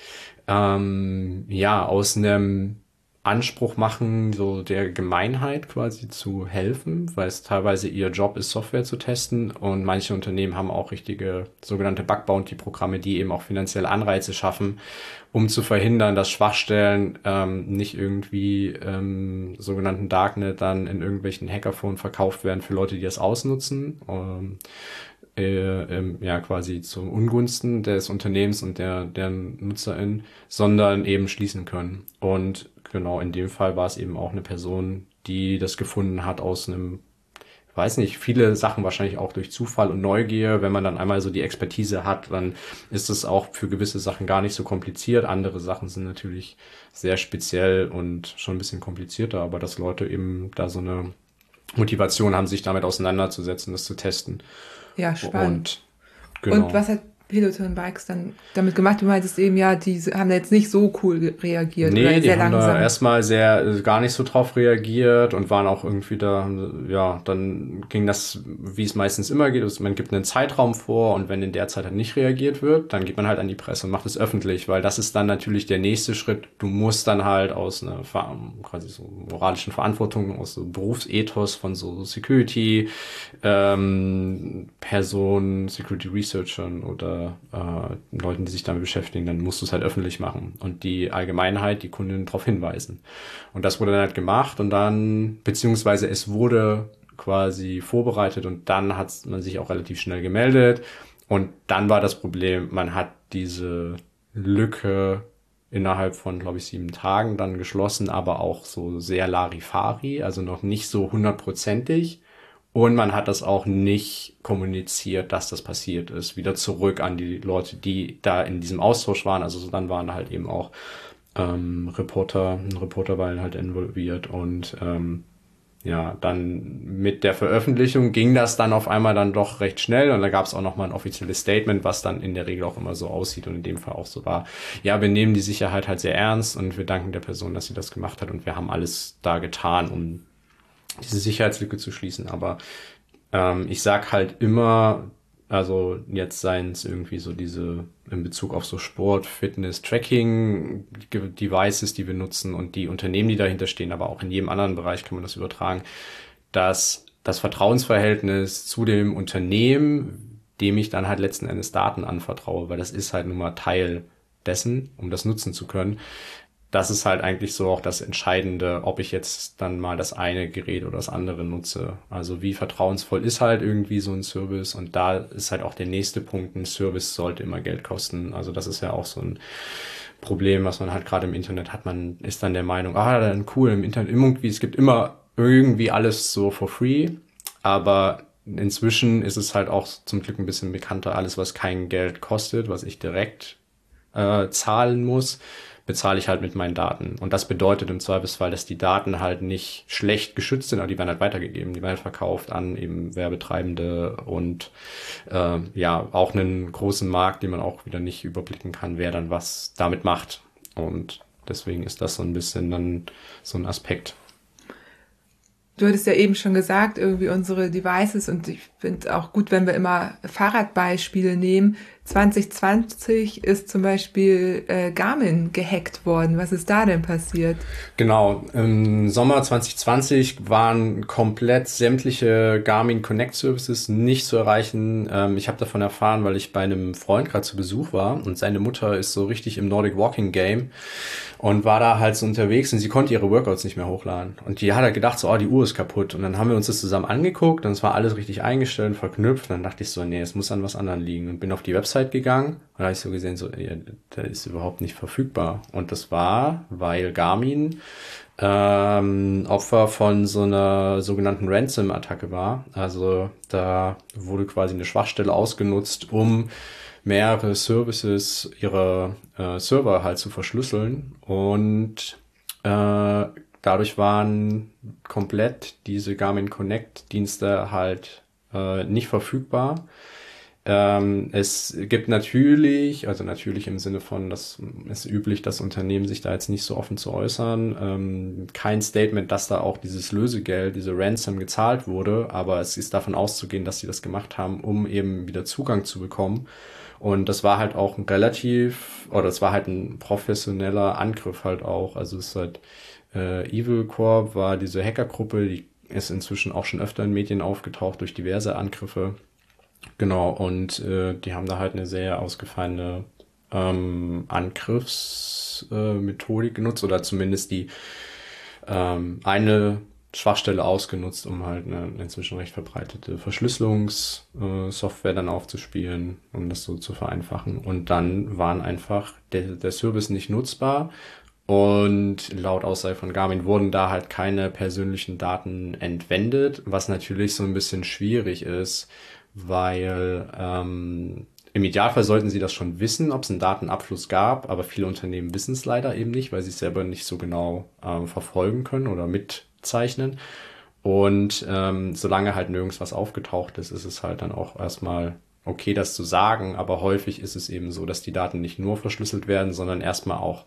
ähm, ja, aus einem Anspruch machen, so der Gemeinheit quasi zu helfen, weil es teilweise ihr Job ist, Software zu testen und manche Unternehmen haben auch richtige sogenannte Bug Bounty Programme, die eben auch finanzielle Anreize schaffen, um zu verhindern, dass Schwachstellen ähm, nicht irgendwie ähm, sogenannten Darknet dann in irgendwelchen Hackerphonen verkauft werden für Leute, die das ausnutzen. Ähm, äh, ja quasi zum Ungunsten des Unternehmens und der, der NutzerInnen, sondern eben schließen können. Und genau, in dem Fall war es eben auch eine Person, die das gefunden hat aus einem, weiß nicht, viele Sachen wahrscheinlich auch durch Zufall und Neugier. Wenn man dann einmal so die Expertise hat, dann ist es auch für gewisse Sachen gar nicht so kompliziert. Andere Sachen sind natürlich sehr speziell und schon ein bisschen komplizierter, aber dass Leute eben da so eine Motivation haben, sich damit auseinanderzusetzen, das zu testen. Ja, spannend. Und, genau. und was hat Peloton Bikes dann damit gemacht? Du meintest eben, ja, die haben da jetzt nicht so cool reagiert. Nee, die sehr haben langsam. da erstmal sehr, äh, gar nicht so drauf reagiert und waren auch irgendwie da, ja, dann ging das, wie es meistens immer geht, also man gibt einen Zeitraum vor und wenn in der Zeit halt nicht reagiert wird, dann geht man halt an die Presse und macht es öffentlich, weil das ist dann natürlich der nächste Schritt. Du musst dann halt aus einer quasi so moralischen Verantwortung, aus so Berufsethos von so Security, ähm, Personen, Security Researchern oder äh, Leuten, die sich damit beschäftigen, dann musst du es halt öffentlich machen und die Allgemeinheit, die Kunden darauf hinweisen. Und das wurde dann halt gemacht und dann, beziehungsweise es wurde quasi vorbereitet und dann hat man sich auch relativ schnell gemeldet. Und dann war das Problem, man hat diese Lücke innerhalb von, glaube ich, sieben Tagen dann geschlossen, aber auch so sehr Larifari, also noch nicht so hundertprozentig. Und man hat das auch nicht kommuniziert, dass das passiert ist, wieder zurück an die Leute, die da in diesem Austausch waren. Also dann waren halt eben auch ähm, Reporter, Reporter war halt involviert und ähm, ja, dann mit der Veröffentlichung ging das dann auf einmal dann doch recht schnell und da gab es auch nochmal ein offizielles Statement, was dann in der Regel auch immer so aussieht und in dem Fall auch so war. Ja, wir nehmen die Sicherheit halt sehr ernst und wir danken der Person, dass sie das gemacht hat und wir haben alles da getan, um diese Sicherheitslücke zu schließen. Aber ähm, ich sag halt immer, also jetzt seien es irgendwie so diese in Bezug auf so Sport, Fitness, Tracking Devices, die wir nutzen und die Unternehmen, die dahinter stehen, aber auch in jedem anderen Bereich kann man das übertragen, dass das Vertrauensverhältnis zu dem Unternehmen, dem ich dann halt letzten Endes Daten anvertraue, weil das ist halt nun mal Teil dessen, um das nutzen zu können, das ist halt eigentlich so auch das Entscheidende, ob ich jetzt dann mal das eine Gerät oder das andere nutze. Also wie vertrauensvoll ist halt irgendwie so ein Service und da ist halt auch der nächste Punkt, ein Service sollte immer Geld kosten. Also das ist ja auch so ein Problem, was man halt gerade im Internet hat. Man ist dann der Meinung, ah, dann cool, im Internet irgendwie, es gibt immer irgendwie alles so for free, aber inzwischen ist es halt auch zum Glück ein bisschen bekannter, alles was kein Geld kostet, was ich direkt äh, zahlen muss bezahle ich halt mit meinen Daten. Und das bedeutet im Zweifelsfall, dass die Daten halt nicht schlecht geschützt sind, aber die werden halt weitergegeben, die werden halt verkauft an eben Werbetreibende und äh, ja, auch einen großen Markt, den man auch wieder nicht überblicken kann, wer dann was damit macht. Und deswegen ist das so ein bisschen dann so ein Aspekt. Du hattest ja eben schon gesagt, irgendwie unsere Devices und ich finde auch gut, wenn wir immer Fahrradbeispiele nehmen. 2020 ist zum Beispiel äh, Garmin gehackt worden. Was ist da denn passiert? Genau, im Sommer 2020 waren komplett sämtliche Garmin Connect Services nicht zu erreichen. Ähm, ich habe davon erfahren, weil ich bei einem Freund gerade zu Besuch war und seine Mutter ist so richtig im Nordic Walking Game und war da halt so unterwegs und sie konnte ihre Workouts nicht mehr hochladen. Und die hat halt gedacht, so, oh, die Uhr ist kaputt. Und dann haben wir uns das zusammen angeguckt und es war alles richtig eingestellt, verknüpft. Und dann dachte ich so, nee, es muss an was anderem liegen. Und bin auf die Website Website gegangen und da habe ich so gesehen, so, ja, der ist überhaupt nicht verfügbar. Und das war, weil Garmin ähm, Opfer von so einer sogenannten Ransom-Attacke war. Also da wurde quasi eine Schwachstelle ausgenutzt, um mehrere Services ihrer äh, Server halt zu verschlüsseln und äh, dadurch waren komplett diese Garmin Connect Dienste halt äh, nicht verfügbar. Ähm, es gibt natürlich, also natürlich im Sinne von, das ist üblich, dass Unternehmen sich da jetzt nicht so offen zu äußern, ähm, kein Statement, dass da auch dieses Lösegeld, diese Ransom gezahlt wurde, aber es ist davon auszugehen, dass sie das gemacht haben, um eben wieder Zugang zu bekommen. Und das war halt auch ein relativ, oder es war halt ein professioneller Angriff halt auch. Also es ist halt, äh, Evil Corp war diese Hackergruppe, die ist inzwischen auch schon öfter in Medien aufgetaucht durch diverse Angriffe. Genau, und äh, die haben da halt eine sehr ausgefallene ähm, Angriffsmethodik äh, genutzt oder zumindest die ähm, eine Schwachstelle ausgenutzt, um halt eine inzwischen recht verbreitete Verschlüsselungssoftware äh, dann aufzuspielen, um das so zu vereinfachen. Und dann waren einfach der, der Service nicht nutzbar und laut Aussage von Garmin wurden da halt keine persönlichen Daten entwendet, was natürlich so ein bisschen schwierig ist, weil ähm, im Idealfall sollten sie das schon wissen, ob es einen Datenabfluss gab, aber viele Unternehmen wissen es leider eben nicht, weil sie es selber nicht so genau ähm, verfolgen können oder mitzeichnen. Und ähm, solange halt nirgends was aufgetaucht ist, ist es halt dann auch erstmal okay, das zu sagen, aber häufig ist es eben so, dass die Daten nicht nur verschlüsselt werden, sondern erstmal auch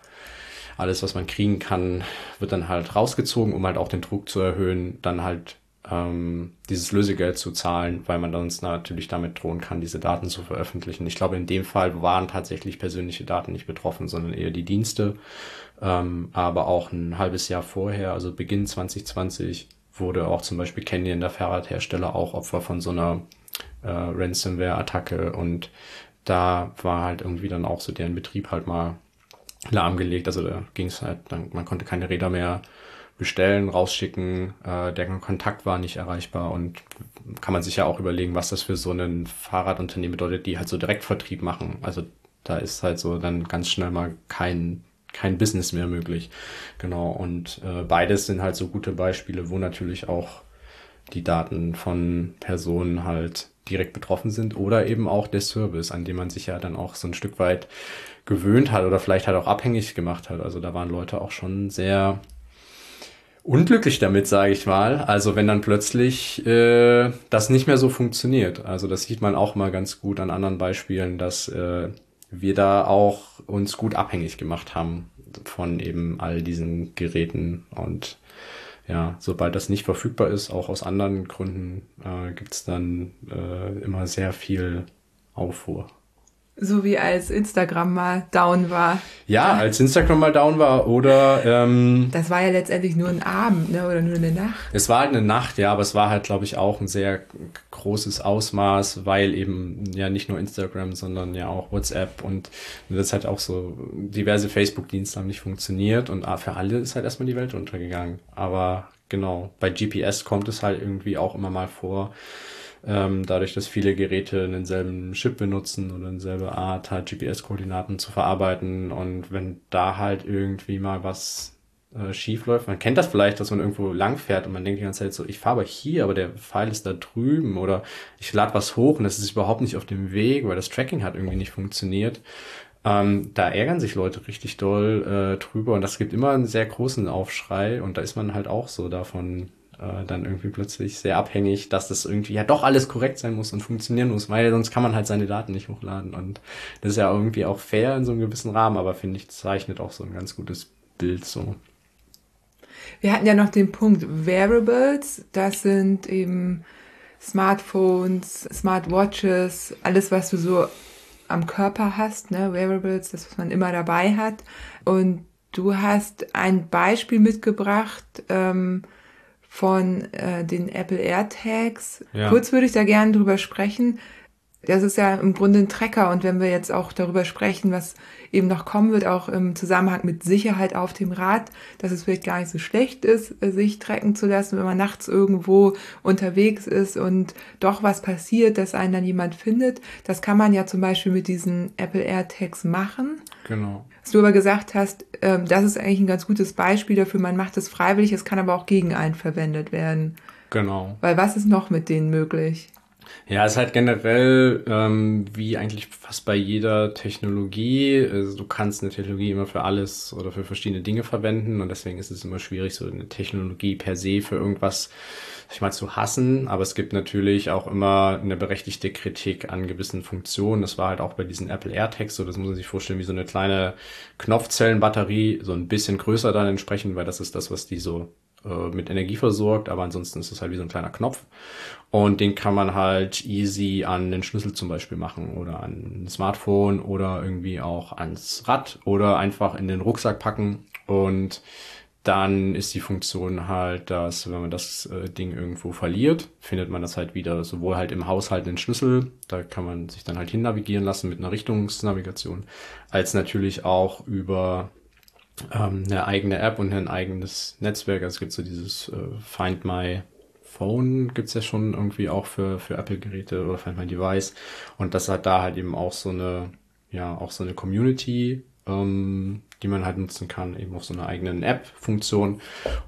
alles, was man kriegen kann, wird dann halt rausgezogen, um halt auch den Druck zu erhöhen, dann halt ähm, dieses Lösegeld zu zahlen, weil man dann natürlich damit drohen kann, diese Daten zu veröffentlichen. Ich glaube, in dem Fall waren tatsächlich persönliche Daten nicht betroffen, sondern eher die Dienste. Ähm, aber auch ein halbes Jahr vorher, also Beginn 2020, wurde auch zum Beispiel Canyon, der Fahrradhersteller, auch Opfer von so einer äh, Ransomware-Attacke und da war halt irgendwie dann auch so deren Betrieb halt mal lahmgelegt. Also da ging es halt, dann, man konnte keine Räder mehr bestellen, rausschicken, äh, der Kontakt war nicht erreichbar und kann man sich ja auch überlegen, was das für so ein Fahrradunternehmen bedeutet, die halt so Direktvertrieb machen. Also da ist halt so dann ganz schnell mal kein kein Business mehr möglich. Genau. Und äh, beides sind halt so gute Beispiele, wo natürlich auch die Daten von Personen halt direkt betroffen sind oder eben auch der Service, an dem man sich ja dann auch so ein Stück weit gewöhnt hat oder vielleicht halt auch abhängig gemacht hat. Also da waren Leute auch schon sehr unglücklich damit, sage ich mal. Also wenn dann plötzlich äh, das nicht mehr so funktioniert. Also das sieht man auch mal ganz gut an anderen Beispielen, dass äh, wir da auch uns gut abhängig gemacht haben von eben all diesen Geräten und ja, sobald das nicht verfügbar ist, auch aus anderen Gründen, äh, gibt es dann äh, immer sehr viel Aufruhr. So wie als Instagram mal down war. Ja, als Instagram mal down war oder. Ähm, das war ja letztendlich nur ein Abend, ne? Oder nur eine Nacht. Es war halt eine Nacht, ja, aber es war halt, glaube ich, auch ein sehr großes Ausmaß, weil eben ja nicht nur Instagram, sondern ja auch WhatsApp und das hat auch so diverse Facebook-Dienste haben nicht funktioniert und ah, für alle ist halt erstmal die Welt untergegangen. Aber genau, bei GPS kommt es halt irgendwie auch immer mal vor ähm, dadurch, dass viele Geräte denselben Chip benutzen oder dieselbe Art, halt GPS-Koordinaten zu verarbeiten. Und wenn da halt irgendwie mal was äh, schief läuft, man kennt das vielleicht, dass man irgendwo lang fährt und man denkt die ganze Zeit so, ich fahre aber hier, aber der Pfeil ist da drüben oder ich lade was hoch und das ist überhaupt nicht auf dem Weg, weil das Tracking hat irgendwie nicht funktioniert. Ähm, da ärgern sich Leute richtig doll äh, drüber und das gibt immer einen sehr großen Aufschrei und da ist man halt auch so davon äh, dann irgendwie plötzlich sehr abhängig, dass das irgendwie ja doch alles korrekt sein muss und funktionieren muss, weil sonst kann man halt seine Daten nicht hochladen. Und das ist ja irgendwie auch fair in so einem gewissen Rahmen, aber finde ich, zeichnet auch so ein ganz gutes Bild so. Wir hatten ja noch den Punkt Wearables, das sind eben Smartphones, Smartwatches, alles, was du so am Körper hast, ne, Wearables, das, was man immer dabei hat. Und du hast ein Beispiel mitgebracht, ähm, von äh, den Apple AirTags. Ja. Kurz würde ich da gerne drüber sprechen. Das ist ja im Grunde ein Trecker und wenn wir jetzt auch darüber sprechen, was eben noch kommen wird, auch im Zusammenhang mit Sicherheit auf dem Rad, dass es vielleicht gar nicht so schlecht ist, äh, sich trecken zu lassen, wenn man nachts irgendwo unterwegs ist und doch was passiert, dass einen dann jemand findet. Das kann man ja zum Beispiel mit diesen Apple AirTags machen. Genau. Was du aber gesagt hast, ähm, das ist eigentlich ein ganz gutes Beispiel dafür, man macht es freiwillig, es kann aber auch gegen einen verwendet werden. Genau. Weil was ist noch mit denen möglich? Ja, es ist halt generell ähm, wie eigentlich fast bei jeder Technologie. Also du kannst eine Technologie immer für alles oder für verschiedene Dinge verwenden und deswegen ist es immer schwierig, so eine Technologie per se für irgendwas ich mal zu hassen, aber es gibt natürlich auch immer eine berechtigte Kritik an gewissen Funktionen. Das war halt auch bei diesen Apple AirTags so, das muss man sich vorstellen wie so eine kleine Knopfzellenbatterie, so ein bisschen größer dann entsprechend, weil das ist das, was die so äh, mit Energie versorgt, aber ansonsten ist es halt wie so ein kleiner Knopf. Und den kann man halt easy an den Schlüssel zum Beispiel machen oder an ein Smartphone oder irgendwie auch ans Rad oder einfach in den Rucksack packen und dann ist die Funktion halt, dass wenn man das äh, Ding irgendwo verliert, findet man das halt wieder sowohl halt im Haushalt den Schlüssel, da kann man sich dann halt hin navigieren lassen mit einer Richtungsnavigation, als natürlich auch über ähm, eine eigene App und ein eigenes Netzwerk. Also es gibt so dieses äh, Find My Phone gibt's ja schon irgendwie auch für, für Apple-Geräte oder Find My Device. Und das hat da halt eben auch so eine, ja, auch so eine Community, ähm, die man halt nutzen kann, eben auf so einer eigenen App-Funktion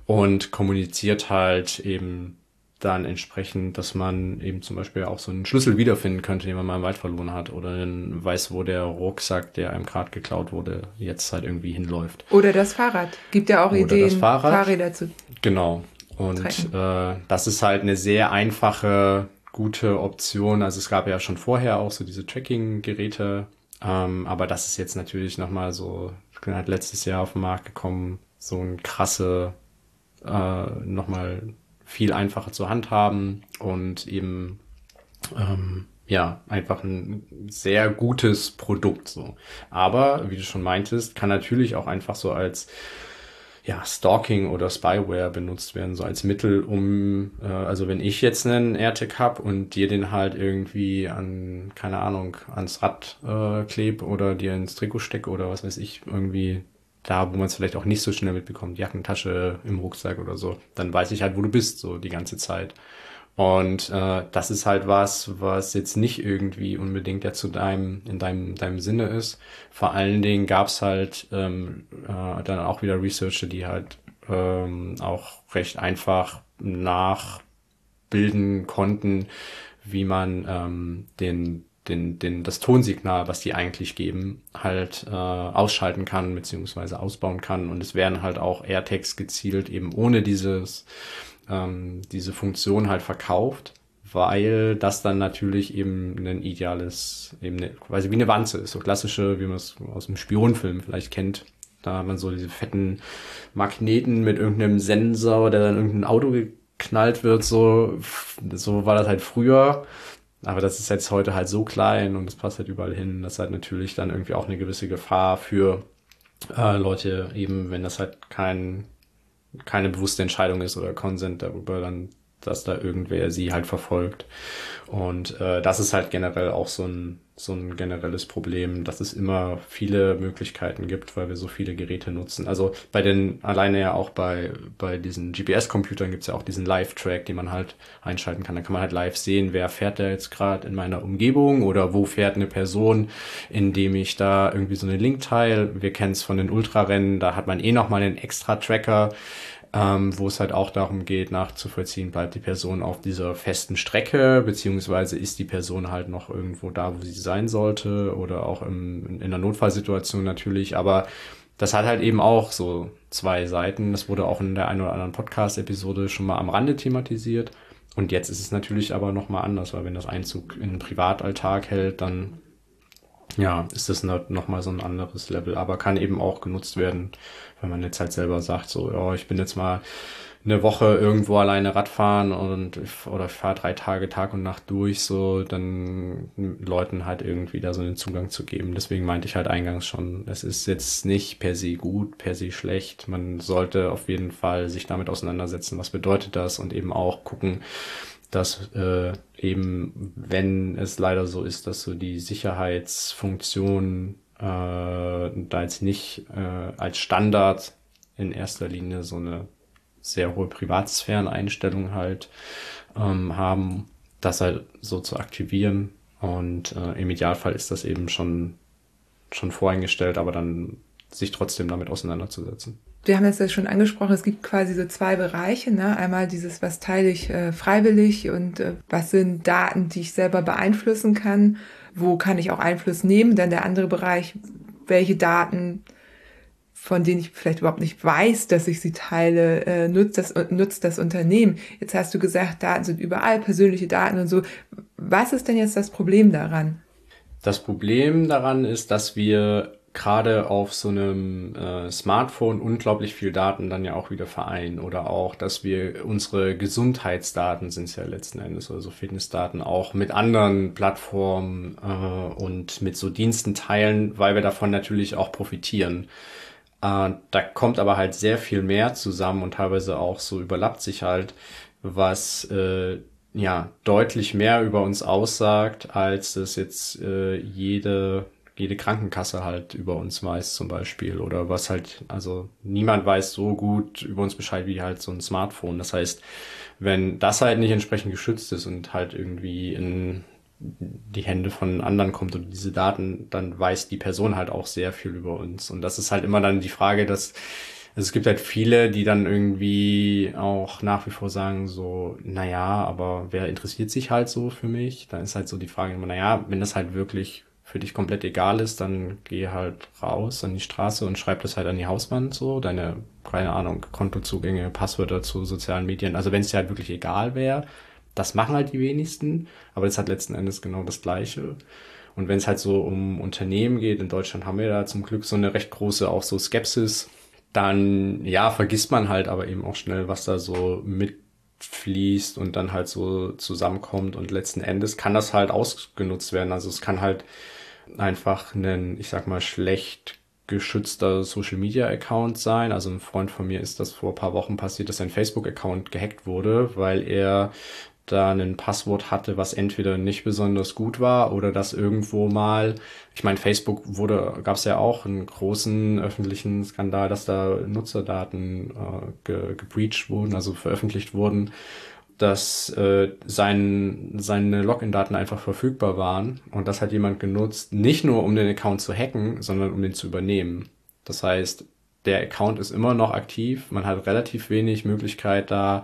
und kommuniziert halt eben dann entsprechend, dass man eben zum Beispiel auch so einen Schlüssel wiederfinden könnte, den man mal im Wald verloren hat oder weiß, wo der Rucksack, der einem gerade geklaut wurde, jetzt halt irgendwie hinläuft. Oder das Fahrrad. Gibt ja auch oder Ideen, das Fahrrad. Fahrräder zu. Genau. Und äh, das ist halt eine sehr einfache, gute Option. Also es gab ja schon vorher auch so diese Tracking-Geräte, ähm, aber das ist jetzt natürlich nochmal so, halt letztes Jahr auf den Markt gekommen, so ein krasse, äh, nochmal viel einfacher zu handhaben und eben ähm, ja einfach ein sehr gutes Produkt so. Aber wie du schon meintest, kann natürlich auch einfach so als ja, Stalking oder Spyware benutzt werden, so als Mittel, um, äh, also wenn ich jetzt einen AirTag hab und dir den halt irgendwie an, keine Ahnung, ans Rad äh, kleb oder dir ins Trikot steck oder was weiß ich, irgendwie da, wo man es vielleicht auch nicht so schnell mitbekommt, Jackentasche im Rucksack oder so, dann weiß ich halt, wo du bist, so die ganze Zeit. Und äh, das ist halt was, was jetzt nicht irgendwie unbedingt ja zu deinem, in deinem, deinem Sinne ist. Vor allen Dingen gab's halt ähm, äh, dann auch wieder Researcher, die halt ähm, auch recht einfach nachbilden konnten, wie man ähm, den den, den, das Tonsignal, was die eigentlich geben, halt äh, ausschalten kann beziehungsweise ausbauen kann. Und es werden halt auch AirTags gezielt eben ohne dieses, ähm, diese Funktion halt verkauft, weil das dann natürlich eben ein ideales, eben eine, quasi wie eine Wanze ist, so klassische, wie man es aus dem Spionfilm vielleicht kennt. Da hat man so diese fetten Magneten mit irgendeinem Sensor, der dann irgendein Auto geknallt wird, so, so war das halt früher. Aber das ist jetzt heute halt so klein und es passt halt überall hin. Das ist halt natürlich dann irgendwie auch eine gewisse Gefahr für äh, Leute, eben wenn das halt kein, keine bewusste Entscheidung ist oder Konsent darüber, dann dass da irgendwer sie halt verfolgt. Und äh, das ist halt generell auch so ein, so ein generelles Problem, dass es immer viele Möglichkeiten gibt, weil wir so viele Geräte nutzen. Also bei den, alleine ja auch bei, bei diesen GPS-Computern gibt's ja auch diesen Live-Track, den man halt einschalten kann. Da kann man halt live sehen, wer fährt da jetzt gerade in meiner Umgebung oder wo fährt eine Person, indem ich da irgendwie so einen Link teile. Wir kennen es von den Ultrarennen, da hat man eh nochmal einen extra Tracker, ähm, wo es halt auch darum geht, nachzuvollziehen, bleibt die Person auf dieser festen Strecke, beziehungsweise ist die Person halt noch irgendwo da, wo sie sein sollte oder auch im, in einer Notfallsituation natürlich, aber das hat halt eben auch so zwei Seiten. Das wurde auch in der einen oder anderen Podcast-Episode schon mal am Rande thematisiert. Und jetzt ist es natürlich aber nochmal anders, weil wenn das Einzug in den Privatalltag hält, dann ja, ist das nochmal so ein anderes Level, aber kann eben auch genutzt werden, wenn man jetzt halt selber sagt, so, ja, ich bin jetzt mal eine Woche irgendwo alleine Radfahren und oder ich fahre drei Tage Tag und Nacht durch, so dann Leuten halt irgendwie da so einen Zugang zu geben. Deswegen meinte ich halt eingangs schon, es ist jetzt nicht per se gut, per se schlecht. Man sollte auf jeden Fall sich damit auseinandersetzen, was bedeutet das und eben auch gucken, dass äh, eben, wenn es leider so ist, dass so die Sicherheitsfunktion da jetzt nicht äh, als Standard in erster Linie so eine sehr hohe Privatsphäreneinstellung halt ähm, haben, das halt so zu aktivieren. Und äh, im Idealfall ist das eben schon, schon voreingestellt, aber dann sich trotzdem damit auseinanderzusetzen. wir haben es ja schon angesprochen, es gibt quasi so zwei Bereiche. Ne? Einmal dieses, was teile ich äh, freiwillig und äh, was sind Daten, die ich selber beeinflussen kann. Wo kann ich auch Einfluss nehmen? Dann der andere Bereich, welche Daten, von denen ich vielleicht überhaupt nicht weiß, dass ich sie teile, äh, nutzt, das, nutzt das Unternehmen. Jetzt hast du gesagt, Daten sind überall, persönliche Daten und so. Was ist denn jetzt das Problem daran? Das Problem daran ist, dass wir gerade auf so einem äh, Smartphone unglaublich viel Daten dann ja auch wieder vereinen oder auch, dass wir unsere Gesundheitsdaten sind es ja letzten Endes, also Fitnessdaten auch mit anderen Plattformen äh, und mit so Diensten teilen, weil wir davon natürlich auch profitieren. Äh, da kommt aber halt sehr viel mehr zusammen und teilweise auch so überlappt sich halt, was äh, ja deutlich mehr über uns aussagt, als es jetzt äh, jede jede Krankenkasse halt über uns weiß zum Beispiel oder was halt, also niemand weiß so gut über uns Bescheid wie halt so ein Smartphone. Das heißt, wenn das halt nicht entsprechend geschützt ist und halt irgendwie in die Hände von anderen kommt und diese Daten, dann weiß die Person halt auch sehr viel über uns. Und das ist halt immer dann die Frage, dass also es gibt halt viele, die dann irgendwie auch nach wie vor sagen so, naja, aber wer interessiert sich halt so für mich? Dann ist halt so die Frage immer, naja, wenn das halt wirklich für dich komplett egal ist, dann geh halt raus an die Straße und schreib das halt an die Hauswand so, deine, keine Ahnung, Kontozugänge, Passwörter zu sozialen Medien. Also wenn es dir halt wirklich egal wäre, das machen halt die wenigsten, aber das hat letzten Endes genau das Gleiche. Und wenn es halt so um Unternehmen geht, in Deutschland haben wir da zum Glück so eine recht große auch so Skepsis, dann ja, vergisst man halt aber eben auch schnell, was da so mitfließt und dann halt so zusammenkommt und letzten Endes kann das halt ausgenutzt werden. Also es kann halt einfach ein, ich sag mal, schlecht geschützter Social Media Account sein. Also ein Freund von mir ist das vor ein paar Wochen passiert, dass sein Facebook Account gehackt wurde, weil er da ein Passwort hatte, was entweder nicht besonders gut war oder das irgendwo mal, ich meine, Facebook wurde, gab es ja auch einen großen öffentlichen Skandal, dass da Nutzerdaten äh, ge, gebreached wurden, also veröffentlicht wurden dass äh, sein, seine Login-Daten einfach verfügbar waren und das hat jemand genutzt, nicht nur um den Account zu hacken, sondern um den zu übernehmen. Das heißt, der Account ist immer noch aktiv, man hat relativ wenig Möglichkeit da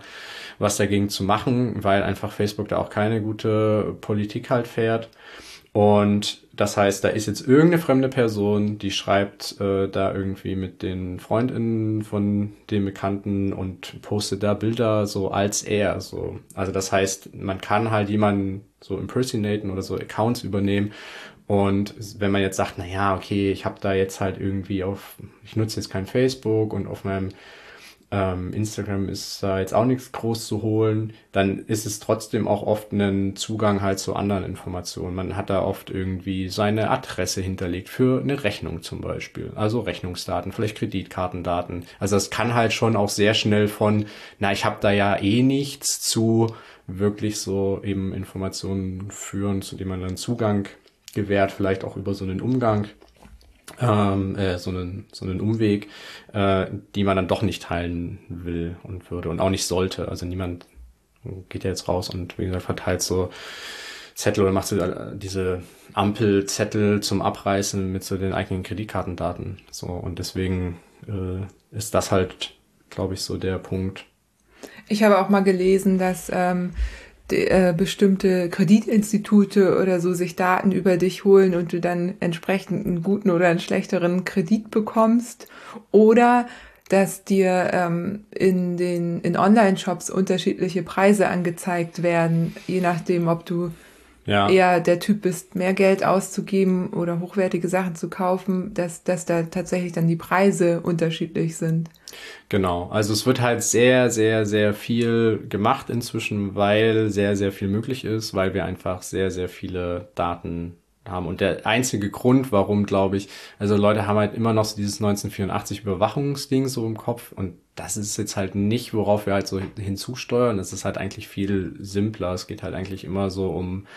was dagegen zu machen, weil einfach Facebook da auch keine gute Politik halt fährt. Und das heißt, da ist jetzt irgendeine fremde Person, die schreibt äh, da irgendwie mit den Freundinnen von dem Bekannten und postet da Bilder so als er. So. Also das heißt, man kann halt jemanden so impersonaten oder so Accounts übernehmen. Und wenn man jetzt sagt, na ja, okay, ich habe da jetzt halt irgendwie auf, ich nutze jetzt kein Facebook und auf meinem ähm, Instagram ist da jetzt auch nichts groß zu holen, dann ist es trotzdem auch oft ein Zugang halt zu anderen Informationen. Man hat da oft irgendwie seine Adresse hinterlegt für eine Rechnung zum Beispiel. Also Rechnungsdaten, vielleicht Kreditkartendaten. Also das kann halt schon auch sehr schnell von, na, ich habe da ja eh nichts zu wirklich so eben Informationen führen, zu denen man dann Zugang gewährt, vielleicht auch über so einen Umgang ähm, äh, so, einen, so einen Umweg, äh, die man dann doch nicht teilen will und würde und auch nicht sollte. Also niemand geht ja jetzt raus und wie gesagt verteilt so Zettel oder macht so äh, diese Ampelzettel zum Abreißen mit so den eigenen Kreditkartendaten. So und deswegen äh, ist das halt, glaube ich, so der Punkt. Ich habe auch mal gelesen, dass ähm, äh, bestimmte Kreditinstitute oder so sich Daten über dich holen und du dann entsprechend einen guten oder einen schlechteren Kredit bekommst oder dass dir ähm, in den in Online-Shops unterschiedliche Preise angezeigt werden, je nachdem, ob du ja. eher der Typ bist, mehr Geld auszugeben oder hochwertige Sachen zu kaufen, dass, dass da tatsächlich dann die Preise unterschiedlich sind. Genau, also es wird halt sehr, sehr, sehr viel gemacht inzwischen, weil sehr, sehr viel möglich ist, weil wir einfach sehr, sehr viele Daten haben. Und der einzige Grund, warum, glaube ich, also Leute haben halt immer noch so dieses 1984 Überwachungsding so im Kopf und das ist jetzt halt nicht, worauf wir halt so hinzusteuern. Es ist halt eigentlich viel simpler. Es geht halt eigentlich immer so um,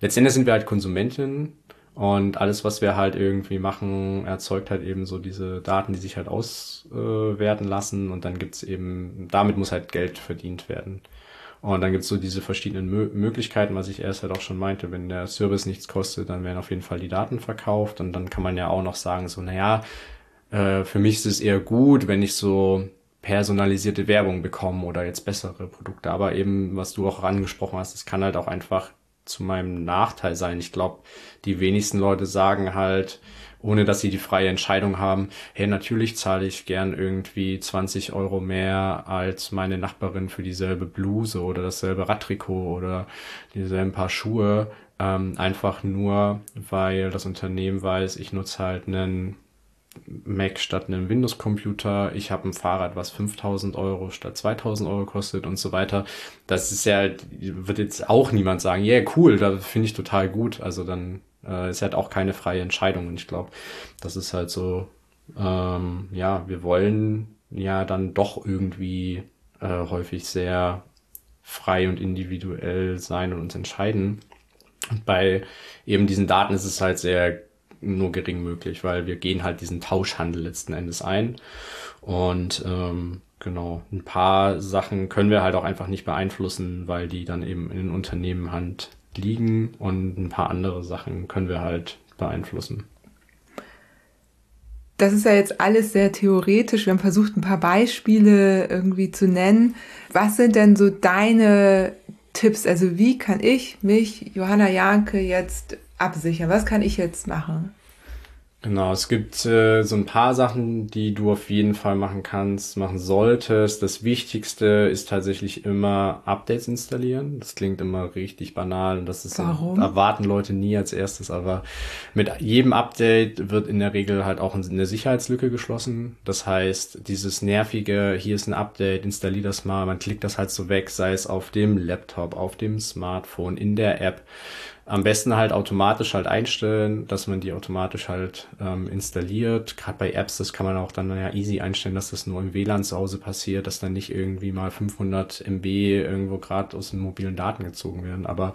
letztendlich sind wir halt Konsumentinnen und alles, was wir halt irgendwie machen, erzeugt halt eben so diese Daten, die sich halt auswerten lassen und dann gibt's eben, damit muss halt Geld verdient werden. Und dann gibt's so diese verschiedenen Mö Möglichkeiten, was ich erst halt auch schon meinte, wenn der Service nichts kostet, dann werden auf jeden Fall die Daten verkauft und dann kann man ja auch noch sagen, so, naja, Äh, für mich ist es eher gut, wenn ich so personalisierte Werbung bekomme oder jetzt bessere Produkte. Aber eben, was du auch angesprochen hast, es kann halt auch einfach zu meinem Nachteil sein. Ich glaube, die wenigsten Leute sagen halt, ohne dass sie die freie Entscheidung haben, hey, natürlich zahle ich gern irgendwie 20 Euro mehr als meine Nachbarin für dieselbe Bluse oder dasselbe Radtrikot oder dieselben Paar Schuhe. Ähm, einfach nur, weil das Unternehmen weiß, ich nutze halt einen Mac statt einem Windows-Computer, ich habe ein Fahrrad, was 5000 Euro statt 2000 Euro kostet und so weiter. Das ist ja, wird jetzt auch niemand sagen, ja, yeah, cool, das finde ich total gut. Also dann äh, ist halt auch keine freie Entscheidung. Und ich glaube, das ist halt so, ähm, ja, wir wollen ja dann doch irgendwie äh, häufig sehr frei und individuell sein und uns entscheiden. Und bei eben diesen Daten ist es halt sehr nur gering möglich, weil wir gehen halt diesen Tauschhandel letzten Endes ein. Und ähm, genau, ein paar Sachen können wir halt auch einfach nicht beeinflussen, weil die dann eben in den Unternehmen Hand liegen und ein paar andere Sachen können wir halt beeinflussen. Das ist ja jetzt alles sehr theoretisch. Wir haben versucht, ein paar Beispiele irgendwie zu nennen. Was sind denn so deine Tipps? Also wie kann ich mich, Johanna Janke, jetzt absichern? Was kann ich jetzt machen? Genau, es gibt äh, so ein paar Sachen, die du auf jeden Fall machen kannst, machen solltest. Das Wichtigste ist tatsächlich immer Updates installieren. Das klingt immer richtig banal und das ist Warum? erwarten Leute nie als erstes, aber mit jedem Update wird in der Regel halt auch eine Sicherheitslücke geschlossen. Das heißt, dieses nervige, hier ist ein Update, installier das mal, man klickt das halt so weg, sei es auf dem Laptop, auf dem Smartphone, in der App am besten halt automatisch halt einstellen, dass man die automatisch halt ähm, installiert. Gerade bei Apps, das kann man auch dann ja easy einstellen, dass das nur im WLAN zu Hause passiert, dass dann nicht irgendwie mal 500 MB irgendwo gerade aus den mobilen Daten gezogen werden. Aber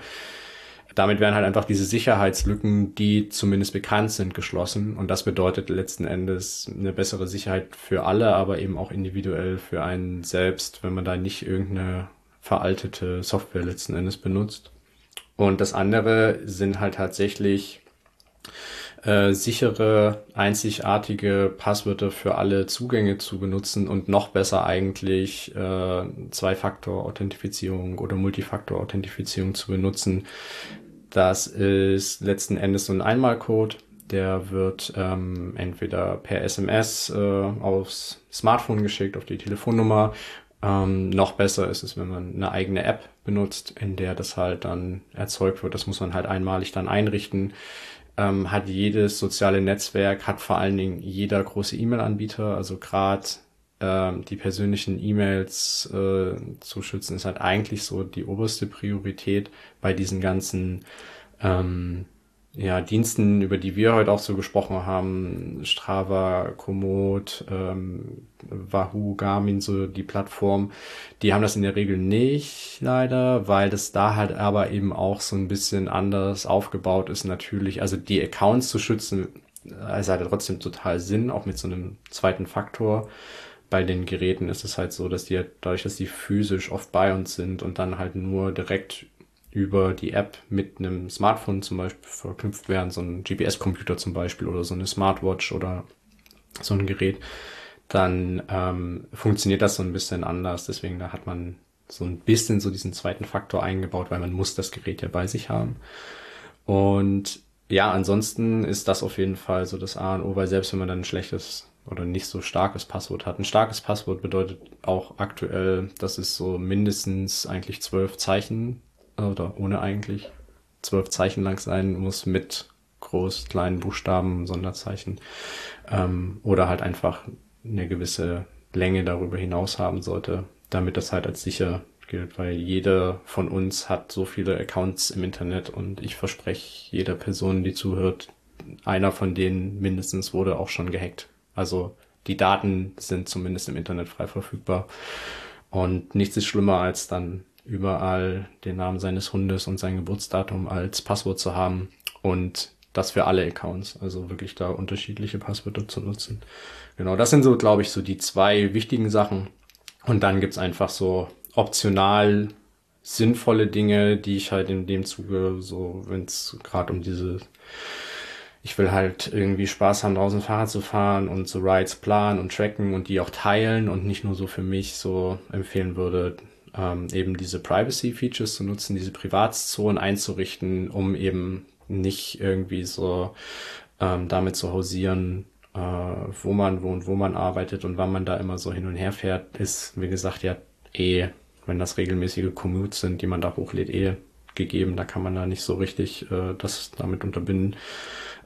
damit werden halt einfach diese Sicherheitslücken, die zumindest bekannt sind, geschlossen. Und das bedeutet letzten Endes eine bessere Sicherheit für alle, aber eben auch individuell für einen selbst, wenn man da nicht irgendeine veraltete Software letzten Endes benutzt. Und das andere sind halt tatsächlich äh, sichere, einzigartige Passwörter für alle Zugänge zu benutzen und noch besser eigentlich äh, Zwei-Faktor-Authentifizierung oder Multifaktor-Authentifizierung zu benutzen. Das ist letzten Endes so ein Einmalcode. Der wird ähm, entweder per SMS äh, aufs Smartphone geschickt, auf die Telefonnummer ähm, noch besser ist es, wenn man eine eigene App benutzt, in der das halt dann erzeugt wird. Das muss man halt einmalig dann einrichten. Ähm, hat jedes soziale Netzwerk, hat vor allen Dingen jeder große E-Mail-Anbieter. Also gerade ähm, die persönlichen E-Mails äh, zu schützen, ist halt eigentlich so die oberste Priorität bei diesen ganzen ähm, ja, Diensten, über die wir heute auch so gesprochen haben, Strava, Komoot, ähm, Wahoo, Garmin, so die Plattform, die haben das in der Regel nicht, leider, weil das da halt aber eben auch so ein bisschen anders aufgebaut ist, natürlich. Also die Accounts zu schützen, es hat ja trotzdem total Sinn, auch mit so einem zweiten Faktor. Bei den Geräten ist es halt so, dass die dadurch, dass die physisch oft bei uns sind und dann halt nur direkt über die App mit einem Smartphone zum Beispiel verknüpft werden, so ein GPS-Computer zum Beispiel oder so eine Smartwatch oder so ein Gerät, dann ähm, funktioniert das so ein bisschen anders. Deswegen da hat man so ein bisschen so diesen zweiten Faktor eingebaut, weil man muss das Gerät ja bei sich haben. Und ja, ansonsten ist das auf jeden Fall so das A und O, weil selbst wenn man dann ein schlechtes oder nicht so starkes Passwort hat. Ein starkes Passwort bedeutet auch aktuell, dass es so mindestens eigentlich zwölf Zeichen oder ohne eigentlich zwölf Zeichen lang sein muss mit groß, kleinen Buchstaben, Sonderzeichen ähm, oder halt einfach eine gewisse Länge darüber hinaus haben sollte, damit das halt als sicher gilt, weil jeder von uns hat so viele Accounts im Internet und ich verspreche jeder Person, die zuhört, einer von denen mindestens wurde auch schon gehackt. Also die Daten sind zumindest im Internet frei verfügbar und nichts ist schlimmer als dann überall den Namen seines Hundes und sein Geburtsdatum als Passwort zu haben und das für alle Accounts, also wirklich da unterschiedliche Passwörter zu nutzen. Genau, das sind so, glaube ich, so die zwei wichtigen Sachen. Und dann gibt's einfach so optional sinnvolle Dinge, die ich halt in dem Zuge so, wenn es gerade um diese ich will halt irgendwie Spaß haben, draußen Fahrrad zu fahren und so Rides planen und tracken und die auch teilen und nicht nur so für mich so empfehlen würde, ähm, eben diese Privacy-Features zu nutzen, diese Privatzonen einzurichten, um eben nicht irgendwie so ähm, damit zu hausieren, äh, wo man wohnt, wo man arbeitet und wann man da immer so hin und her fährt, ist, wie gesagt, ja eh, wenn das regelmäßige Commutes sind, die man da hochlädt, eh gegeben. Da kann man da nicht so richtig äh, das damit unterbinden.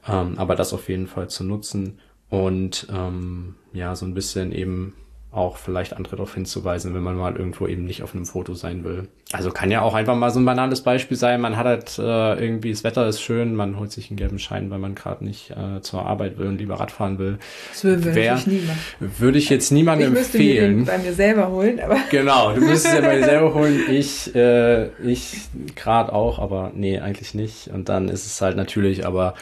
Ähm, aber das auf jeden Fall zu nutzen und ähm, ja, so ein bisschen eben auch vielleicht andere darauf hinzuweisen, wenn man mal irgendwo eben nicht auf einem Foto sein will. Also kann ja auch einfach mal so ein banales Beispiel sein. Man hat halt äh, irgendwie, das Wetter ist schön, man holt sich einen gelben Schein, weil man gerade nicht äh, zur Arbeit will und lieber Radfahren will. Das würde Wär, ich nie Würde ich jetzt niemandem ich empfehlen. Mir bei mir selber holen, aber. Genau, du müsstest ja bei dir selber holen. Ich, äh, ich gerade auch, aber nee, eigentlich nicht. Und dann ist es halt natürlich, aber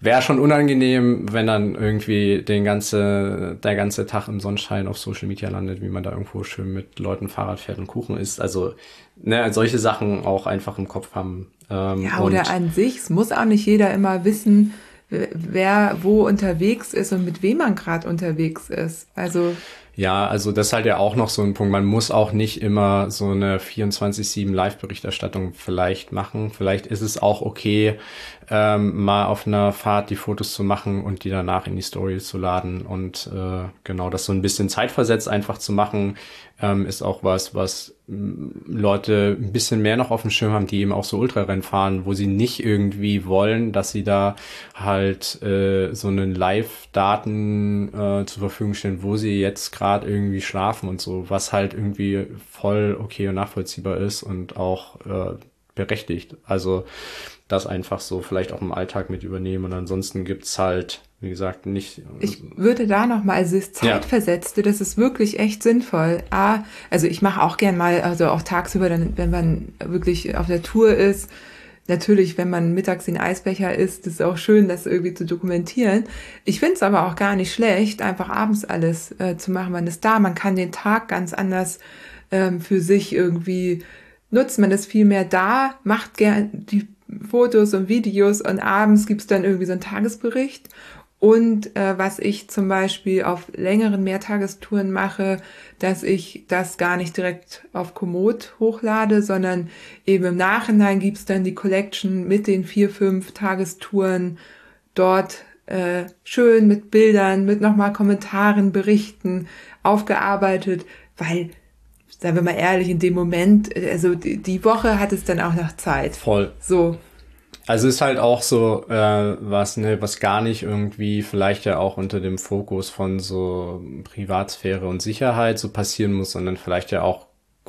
wäre schon unangenehm, wenn dann irgendwie den ganze, der ganze Tag im Sonnenschein auf Social Media landet, wie man da irgendwo schön mit Leuten Fahrrad fährt und Kuchen isst. Also ne, solche Sachen auch einfach im Kopf haben. Ähm, ja, oder an sich, es muss auch nicht jeder immer wissen, wer wo unterwegs ist und mit wem man gerade unterwegs ist. Also ja, also das ist halt ja auch noch so ein Punkt. Man muss auch nicht immer so eine 24-7 Live-Berichterstattung vielleicht machen. Vielleicht ist es auch okay, ähm, mal auf einer Fahrt die Fotos zu machen und die danach in die Story zu laden und äh, genau das so ein bisschen zeitversetzt einfach zu machen, ähm, ist auch was, was mm, Leute ein bisschen mehr noch auf dem Schirm haben, die eben auch so Ultrarennen fahren, wo sie nicht irgendwie wollen, dass sie da halt äh, so einen Live-Daten äh, zur Verfügung stellen, wo sie jetzt gerade irgendwie schlafen und so, was halt irgendwie voll okay und nachvollziehbar ist und auch äh, berechtigt. Also das einfach so vielleicht auch im Alltag mit übernehmen und ansonsten gibt's halt wie gesagt, nicht. Ich würde da nochmal, also das Zeitversetzte, ja. das ist wirklich echt sinnvoll. A, also ich mache auch gern mal, also auch tagsüber, dann, wenn man wirklich auf der Tour ist, natürlich, wenn man mittags den Eisbecher isst, ist auch schön, das irgendwie zu dokumentieren. Ich finde es aber auch gar nicht schlecht, einfach abends alles äh, zu machen. Man ist da, man kann den Tag ganz anders ähm, für sich irgendwie nutzen. Man ist viel mehr da, macht gern die Fotos und Videos und abends gibt's dann irgendwie so einen Tagesbericht und äh, was ich zum Beispiel auf längeren Mehrtagestouren mache, dass ich das gar nicht direkt auf Komoot hochlade, sondern eben im Nachhinein gibt's dann die Collection mit den vier, fünf Tagestouren dort äh, schön mit Bildern, mit nochmal Kommentaren, Berichten aufgearbeitet, weil, sagen wir mal ehrlich, in dem Moment, also die, die Woche hat es dann auch noch Zeit. Voll. So. Also ist halt auch so äh, was, ne, was gar nicht irgendwie vielleicht ja auch unter dem Fokus von so Privatsphäre und Sicherheit so passieren muss, sondern vielleicht ja auch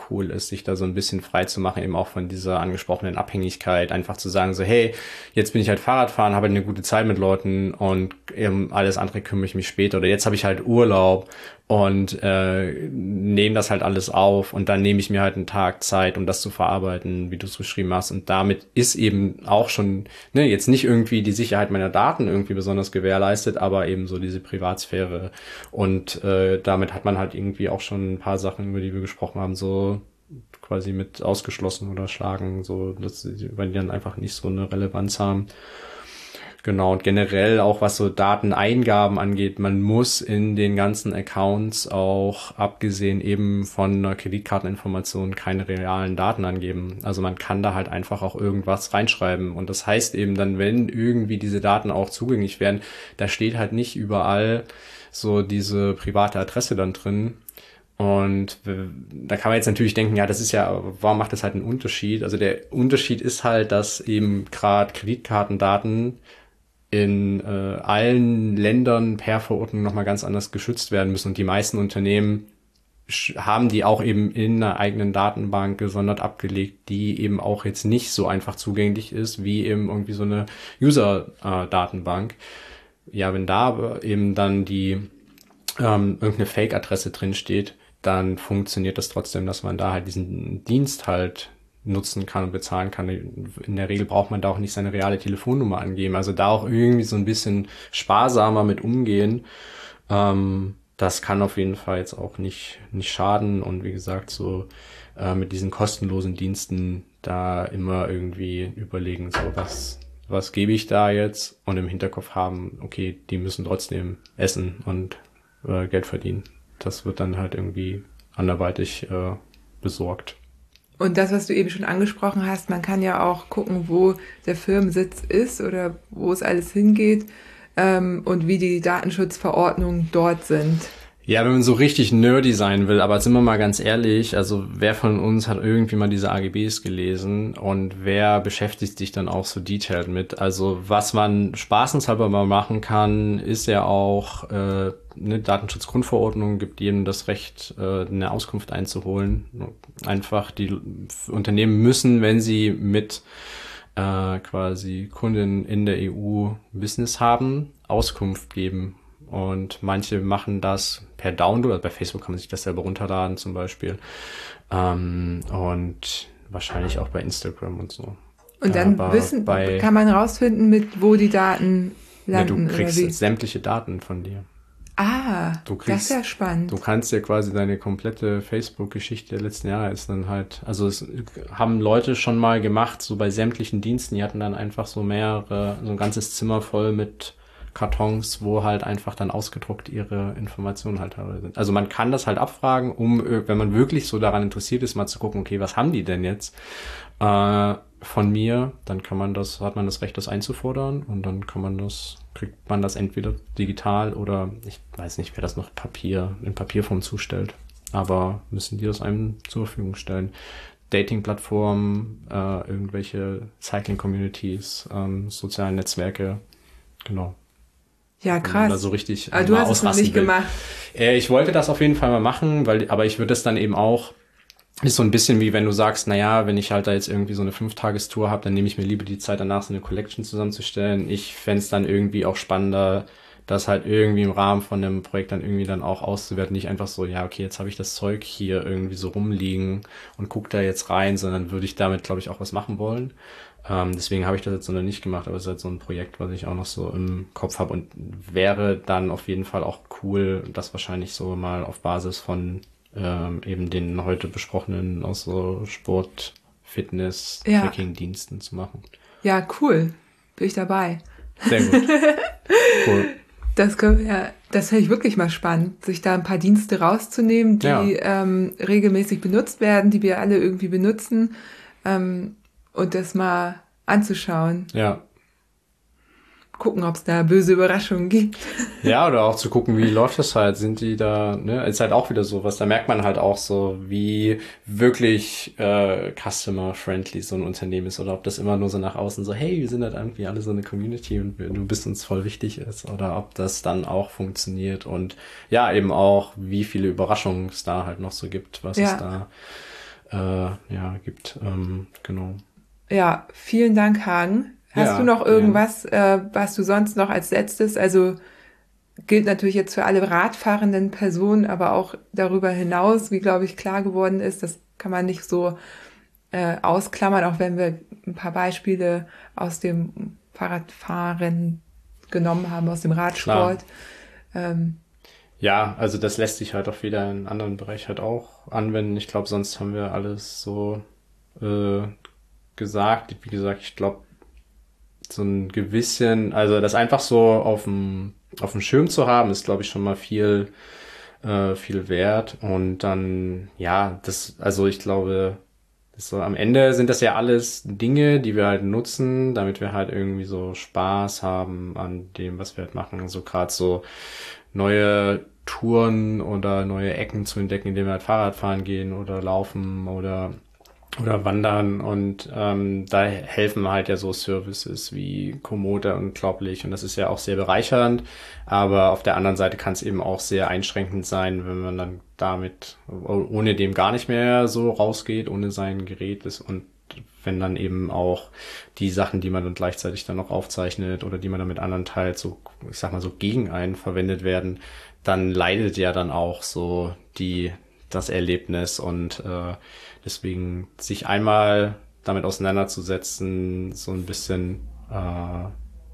cool ist, sich da so ein bisschen frei zu machen, eben auch von dieser angesprochenen Abhängigkeit, einfach zu sagen, so, hey, jetzt bin ich halt Fahrradfahren, habe eine gute Zeit mit Leuten und eben alles andere kümmere ich mich später. Oder jetzt habe ich halt Urlaub und äh, nehme das halt alles auf und dann nehme ich mir halt einen Tag Zeit, um das zu verarbeiten, wie du es beschrieben hast. Und damit ist eben auch schon, ne, jetzt nicht irgendwie die Sicherheit meiner Daten irgendwie besonders gewährleistet, aber eben so diese Privatsphäre. Und äh, damit hat man halt irgendwie auch schon ein paar Sachen, über die wir gesprochen haben, so quasi mit ausgeschlossen oder schlagen, so dass sie, weil die dann einfach nicht so eine Relevanz haben. Genau, und generell auch was so Dateneingaben angeht, man muss in den ganzen Accounts auch, abgesehen eben von einer Kreditkarteninformation, keine realen Daten angeben. Also man kann da halt einfach auch irgendwas reinschreiben. Und das heißt eben dann, wenn irgendwie diese Daten auch zugänglich werden, da steht halt nicht überall so diese private Adresse dann drin, und da kann man jetzt natürlich denken, ja, das ist ja, warum macht das halt einen Unterschied? Also der Unterschied ist halt, dass eben gerade Kreditkartendaten in äh, allen Ländern per Verordnung nochmal ganz anders geschützt werden müssen. Und die meisten Unternehmen haben die auch eben in einer eigenen Datenbank gesondert abgelegt, die eben auch jetzt nicht so einfach zugänglich ist wie eben irgendwie so eine User-Datenbank. Äh, ja, wenn da eben dann die ähm, irgendeine Fake-Adresse drin steht, dann funktioniert das trotzdem, dass man da halt diesen Dienst halt nutzen kann und bezahlen kann. In der Regel braucht man da auch nicht seine reale Telefonnummer angeben. Also da auch irgendwie so ein bisschen sparsamer mit umgehen. Ähm, das kann auf jeden Fall jetzt auch nicht, nicht schaden. Und wie gesagt, so äh, mit diesen kostenlosen Diensten da immer irgendwie überlegen, so was was gebe ich da jetzt und im Hinterkopf haben, okay, die müssen trotzdem essen und äh, Geld verdienen. Das wird dann halt irgendwie anderweitig äh, besorgt. Und das, was du eben schon angesprochen hast, man kann ja auch gucken, wo der Firmensitz ist oder wo es alles hingeht ähm, und wie die Datenschutzverordnungen dort sind. Ja, wenn man so richtig nerdy sein will, aber sind wir mal ganz ehrlich, also wer von uns hat irgendwie mal diese AGBs gelesen und wer beschäftigt sich dann auch so detailed mit? Also was man spaßenshalber mal machen kann, ist ja auch äh, eine Datenschutzgrundverordnung gibt jedem das Recht, äh, eine Auskunft einzuholen. Einfach die Unternehmen müssen, wenn sie mit äh, quasi Kunden in der EU Business haben, Auskunft geben und manche machen das per Download. Also bei Facebook kann man sich das selber runterladen zum Beispiel. Ähm, und wahrscheinlich auch bei Instagram und so. Und dann Aber wissen, bei, kann man rausfinden, mit wo die Daten landen. Ja, du kriegst sämtliche Daten von dir. Ah, du kriegst, das ist ja spannend. Du kannst ja quasi deine komplette Facebook-Geschichte der letzten Jahre ist dann halt, also es haben Leute schon mal gemacht, so bei sämtlichen Diensten, die hatten dann einfach so mehrere, so ein ganzes Zimmer voll mit Kartons, wo halt einfach dann ausgedruckt ihre Informationen halt sind. Also man kann das halt abfragen, um, wenn man wirklich so daran interessiert ist, mal zu gucken, okay, was haben die denn jetzt äh, von mir, dann kann man das, hat man das Recht, das einzufordern und dann kann man das, kriegt man das entweder digital oder ich weiß nicht, wer das noch Papier, in Papierform zustellt. Aber müssen die das einem zur Verfügung stellen. Dating-Plattformen, äh, irgendwelche Cycling-Communities, ähm, sozialen Netzwerke, genau. Ja, krass. Da so richtig aber du hast es noch nicht will. gemacht. Äh, ich wollte das auf jeden Fall mal machen, weil, aber ich würde das dann eben auch, ist so ein bisschen wie wenn du sagst, na ja, wenn ich halt da jetzt irgendwie so eine Fünftagestour habe, dann nehme ich mir lieber die Zeit danach, so eine Collection zusammenzustellen. Ich fände dann irgendwie auch spannender, das halt irgendwie im Rahmen von einem Projekt dann irgendwie dann auch auszuwerten. Nicht einfach so, ja, okay, jetzt habe ich das Zeug hier irgendwie so rumliegen und guck da jetzt rein, sondern würde ich damit, glaube ich, auch was machen wollen. Ähm, deswegen habe ich das jetzt noch nicht gemacht, aber es ist halt so ein Projekt, was ich auch noch so im Kopf habe und wäre dann auf jeden Fall auch cool, das wahrscheinlich so mal auf Basis von ähm, eben den heute besprochenen aus so Sport, Fitness, ja. Tracking-Diensten zu machen. Ja, cool. Bin ich dabei. Sehr gut. cool. Das können wir, ja, das finde ich wirklich mal spannend, sich da ein paar Dienste rauszunehmen, die ja. ähm, regelmäßig benutzt werden, die wir alle irgendwie benutzen. Ähm, und das mal anzuschauen. Ja. Gucken, ob es da böse Überraschungen gibt. Ja, oder auch zu gucken, wie läuft das halt? Sind die da, ne? Ist halt auch wieder so was. Da merkt man halt auch so, wie wirklich äh, customer-friendly so ein Unternehmen ist. Oder ob das immer nur so nach außen so, hey, wir sind halt irgendwie alle so eine Community und du bist uns voll wichtig ist. Oder ob das dann auch funktioniert. Und ja, eben auch, wie viele Überraschungen es da halt noch so gibt, was ja. es da äh, ja, gibt. Ähm, genau. Ja, vielen Dank, Hagen. Hast ja, du noch irgendwas, ja. äh, was du sonst noch als letztes, also gilt natürlich jetzt für alle radfahrenden Personen, aber auch darüber hinaus, wie glaube ich klar geworden ist, das kann man nicht so äh, ausklammern, auch wenn wir ein paar Beispiele aus dem Fahrradfahren genommen haben, aus dem Radsport. Ähm, ja, also das lässt sich halt auch wieder in anderen Bereich halt auch anwenden. Ich glaube, sonst haben wir alles so äh, gesagt. Wie gesagt, ich glaube, so ein gewissen, also das einfach so auf dem, auf dem Schirm zu haben, ist, glaube ich, schon mal viel, äh, viel wert. Und dann, ja, das, also ich glaube, so am Ende sind das ja alles Dinge, die wir halt nutzen, damit wir halt irgendwie so Spaß haben an dem, was wir halt machen. So gerade so neue Touren oder neue Ecken zu entdecken, indem wir halt Fahrrad fahren gehen oder laufen oder oder wandern und ähm, da helfen halt ja so Services wie Komodo unglaublich und das ist ja auch sehr bereichernd, aber auf der anderen Seite kann es eben auch sehr einschränkend sein, wenn man dann damit ohne dem gar nicht mehr so rausgeht, ohne sein Gerät ist und wenn dann eben auch die Sachen, die man dann gleichzeitig dann noch aufzeichnet oder die man dann mit anderen teilt, so, ich sag mal so gegen einen verwendet werden, dann leidet ja dann auch so die, das Erlebnis und äh, Deswegen sich einmal damit auseinanderzusetzen, so ein bisschen äh,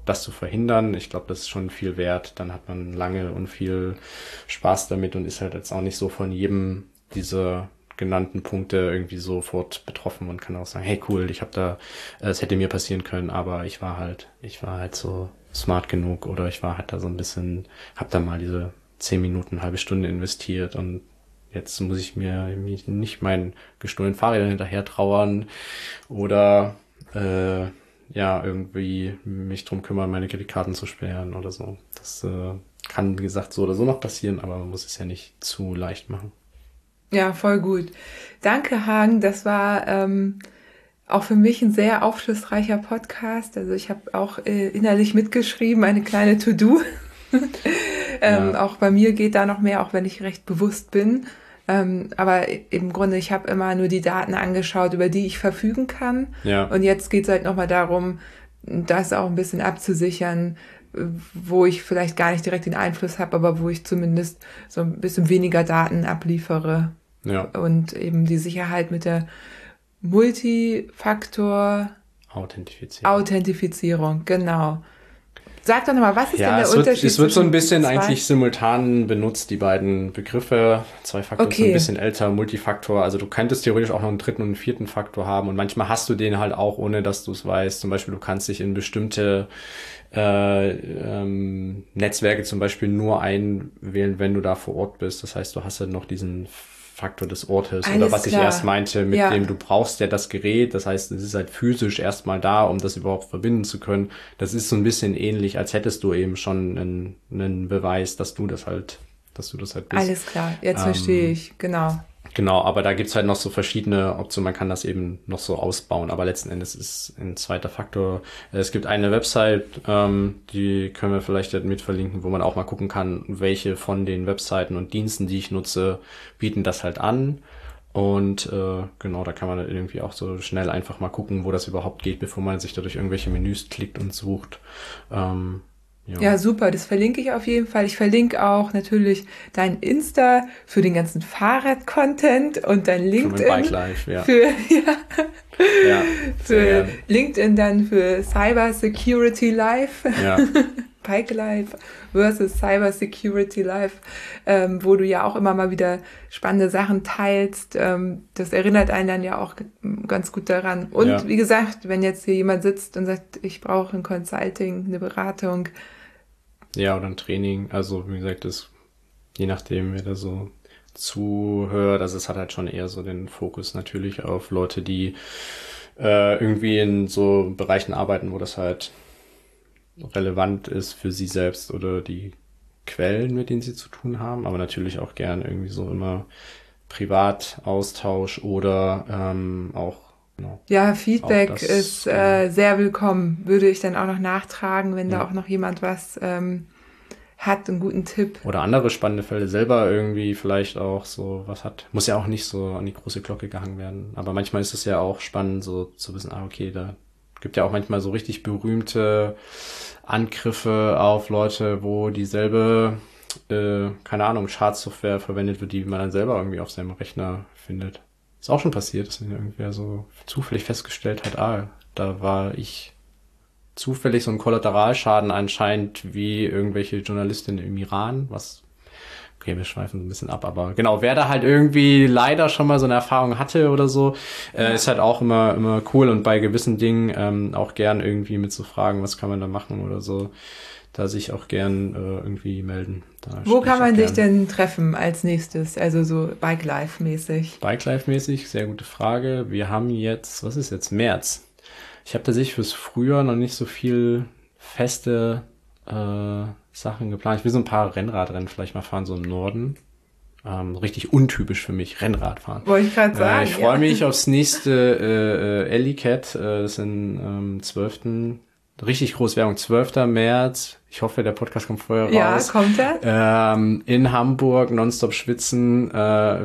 das zu verhindern, ich glaube, das ist schon viel wert. Dann hat man lange und viel Spaß damit und ist halt jetzt auch nicht so von jedem diese genannten Punkte irgendwie sofort betroffen und kann auch sagen, hey cool, ich habe da, es hätte mir passieren können, aber ich war halt, ich war halt so smart genug oder ich war halt da so ein bisschen, hab da mal diese zehn Minuten, halbe Stunde investiert und jetzt muss ich mir nicht meinen gestohlenen Fahrrädern hinterher trauern oder äh, ja irgendwie mich drum kümmern, meine Kreditkarten zu sperren oder so. Das äh, kann, wie gesagt, so oder so noch passieren, aber man muss es ja nicht zu leicht machen. Ja, voll gut. Danke, Hagen. Das war ähm, auch für mich ein sehr aufschlussreicher Podcast. Also ich habe auch äh, innerlich mitgeschrieben, eine kleine To-Do. ähm, ja. Auch bei mir geht da noch mehr, auch wenn ich recht bewusst bin. Ähm, aber im Grunde, ich habe immer nur die Daten angeschaut, über die ich verfügen kann. Ja. Und jetzt geht es halt nochmal darum, das auch ein bisschen abzusichern, wo ich vielleicht gar nicht direkt den Einfluss habe, aber wo ich zumindest so ein bisschen weniger Daten abliefere. Ja. Und eben die Sicherheit mit der Multifaktor Authentifizierung. Authentifizierung, genau. Sag doch nochmal, was ist ja, denn der es Unterschied? Wird, es wird so ein bisschen zwei? eigentlich simultan benutzt, die beiden Begriffe. Zwei Faktor okay. ist ein bisschen älter, Multifaktor. Also du könntest theoretisch auch noch einen dritten und einen vierten Faktor haben und manchmal hast du den halt auch, ohne dass du es weißt. Zum Beispiel, du kannst dich in bestimmte äh, ähm, Netzwerke zum Beispiel nur einwählen, wenn du da vor Ort bist. Das heißt, du hast halt noch diesen Faktor des Ortes Alles oder was klar. ich erst meinte, mit ja. dem du brauchst ja das Gerät. Das heißt, es ist halt physisch erstmal da, um das überhaupt verbinden zu können. Das ist so ein bisschen ähnlich, als hättest du eben schon einen, einen Beweis, dass du das halt, dass du das halt bist. Alles klar, jetzt ähm, verstehe ich, genau. Genau, aber da gibt's halt noch so verschiedene Optionen. Man kann das eben noch so ausbauen, aber letzten Endes ist ein zweiter Faktor. Es gibt eine Website, ähm, die können wir vielleicht mit verlinken, wo man auch mal gucken kann, welche von den Webseiten und Diensten, die ich nutze, bieten das halt an. Und äh, genau, da kann man dann irgendwie auch so schnell einfach mal gucken, wo das überhaupt geht, bevor man sich da durch irgendwelche Menüs klickt und sucht. Ähm, ja. ja. super, das verlinke ich auf jeden Fall. Ich verlinke auch natürlich dein Insta für den ganzen Fahrrad-Content und dein LinkedIn. Für Bike Life, ja. Für, ja, ja für LinkedIn dann für Cyber Security Life. Ja. Bike Life versus Cyber Security Life, ähm, wo du ja auch immer mal wieder spannende Sachen teilst. Ähm, das erinnert einen dann ja auch ganz gut daran. Und ja. wie gesagt, wenn jetzt hier jemand sitzt und sagt, ich brauche ein Consulting, eine Beratung, ja, oder ein Training. Also, wie gesagt, das, je nachdem, wer da so zuhört, also es hat halt schon eher so den Fokus natürlich auf Leute, die äh, irgendwie in so Bereichen arbeiten, wo das halt relevant ist für sie selbst oder die Quellen, mit denen sie zu tun haben, aber natürlich auch gern irgendwie so immer Privataustausch oder ähm, auch Genau. Ja, Feedback ist äh, sehr willkommen. Würde ich dann auch noch nachtragen, wenn ja. da auch noch jemand was ähm, hat, einen guten Tipp. Oder andere spannende Fälle selber irgendwie vielleicht auch so was hat. Muss ja auch nicht so an die große Glocke gehangen werden. Aber manchmal ist es ja auch spannend, so zu wissen, ah, okay, da gibt ja auch manchmal so richtig berühmte Angriffe auf Leute, wo dieselbe, äh, keine Ahnung, Schadsoftware verwendet wird, die man dann selber irgendwie auf seinem Rechner findet. Ist auch schon passiert, dass irgendwer so zufällig festgestellt hat, ah, da war ich zufällig so ein Kollateralschaden anscheinend wie irgendwelche Journalistinnen im Iran, was okay, wir schweifen ein bisschen ab, aber genau, wer da halt irgendwie leider schon mal so eine Erfahrung hatte oder so, äh, ist halt auch immer immer cool und bei gewissen Dingen ähm, auch gern irgendwie mit zu so fragen, was kann man da machen oder so da sich auch gern äh, irgendwie melden. Da Wo kann man dich denn treffen als nächstes? Also so Bike Life mäßig? Bike Life mäßig, sehr gute Frage. Wir haben jetzt, was ist jetzt? März. Ich habe tatsächlich fürs Frühjahr noch nicht so viel feste äh, Sachen geplant. Ich will so ein paar Rennradrennen vielleicht mal fahren, so im Norden. Ähm, richtig untypisch für mich, Rennrad fahren. Wollte ich gerade äh, sagen. Äh, ich freue ja. mich aufs nächste äh, äh, Ellicat. Äh, das ist am ähm, 12 richtig groß Werbung, 12. März. Ich hoffe, der Podcast kommt vorher raus. Ja, kommt er. Ähm, in Hamburg, nonstop schwitzen. Äh,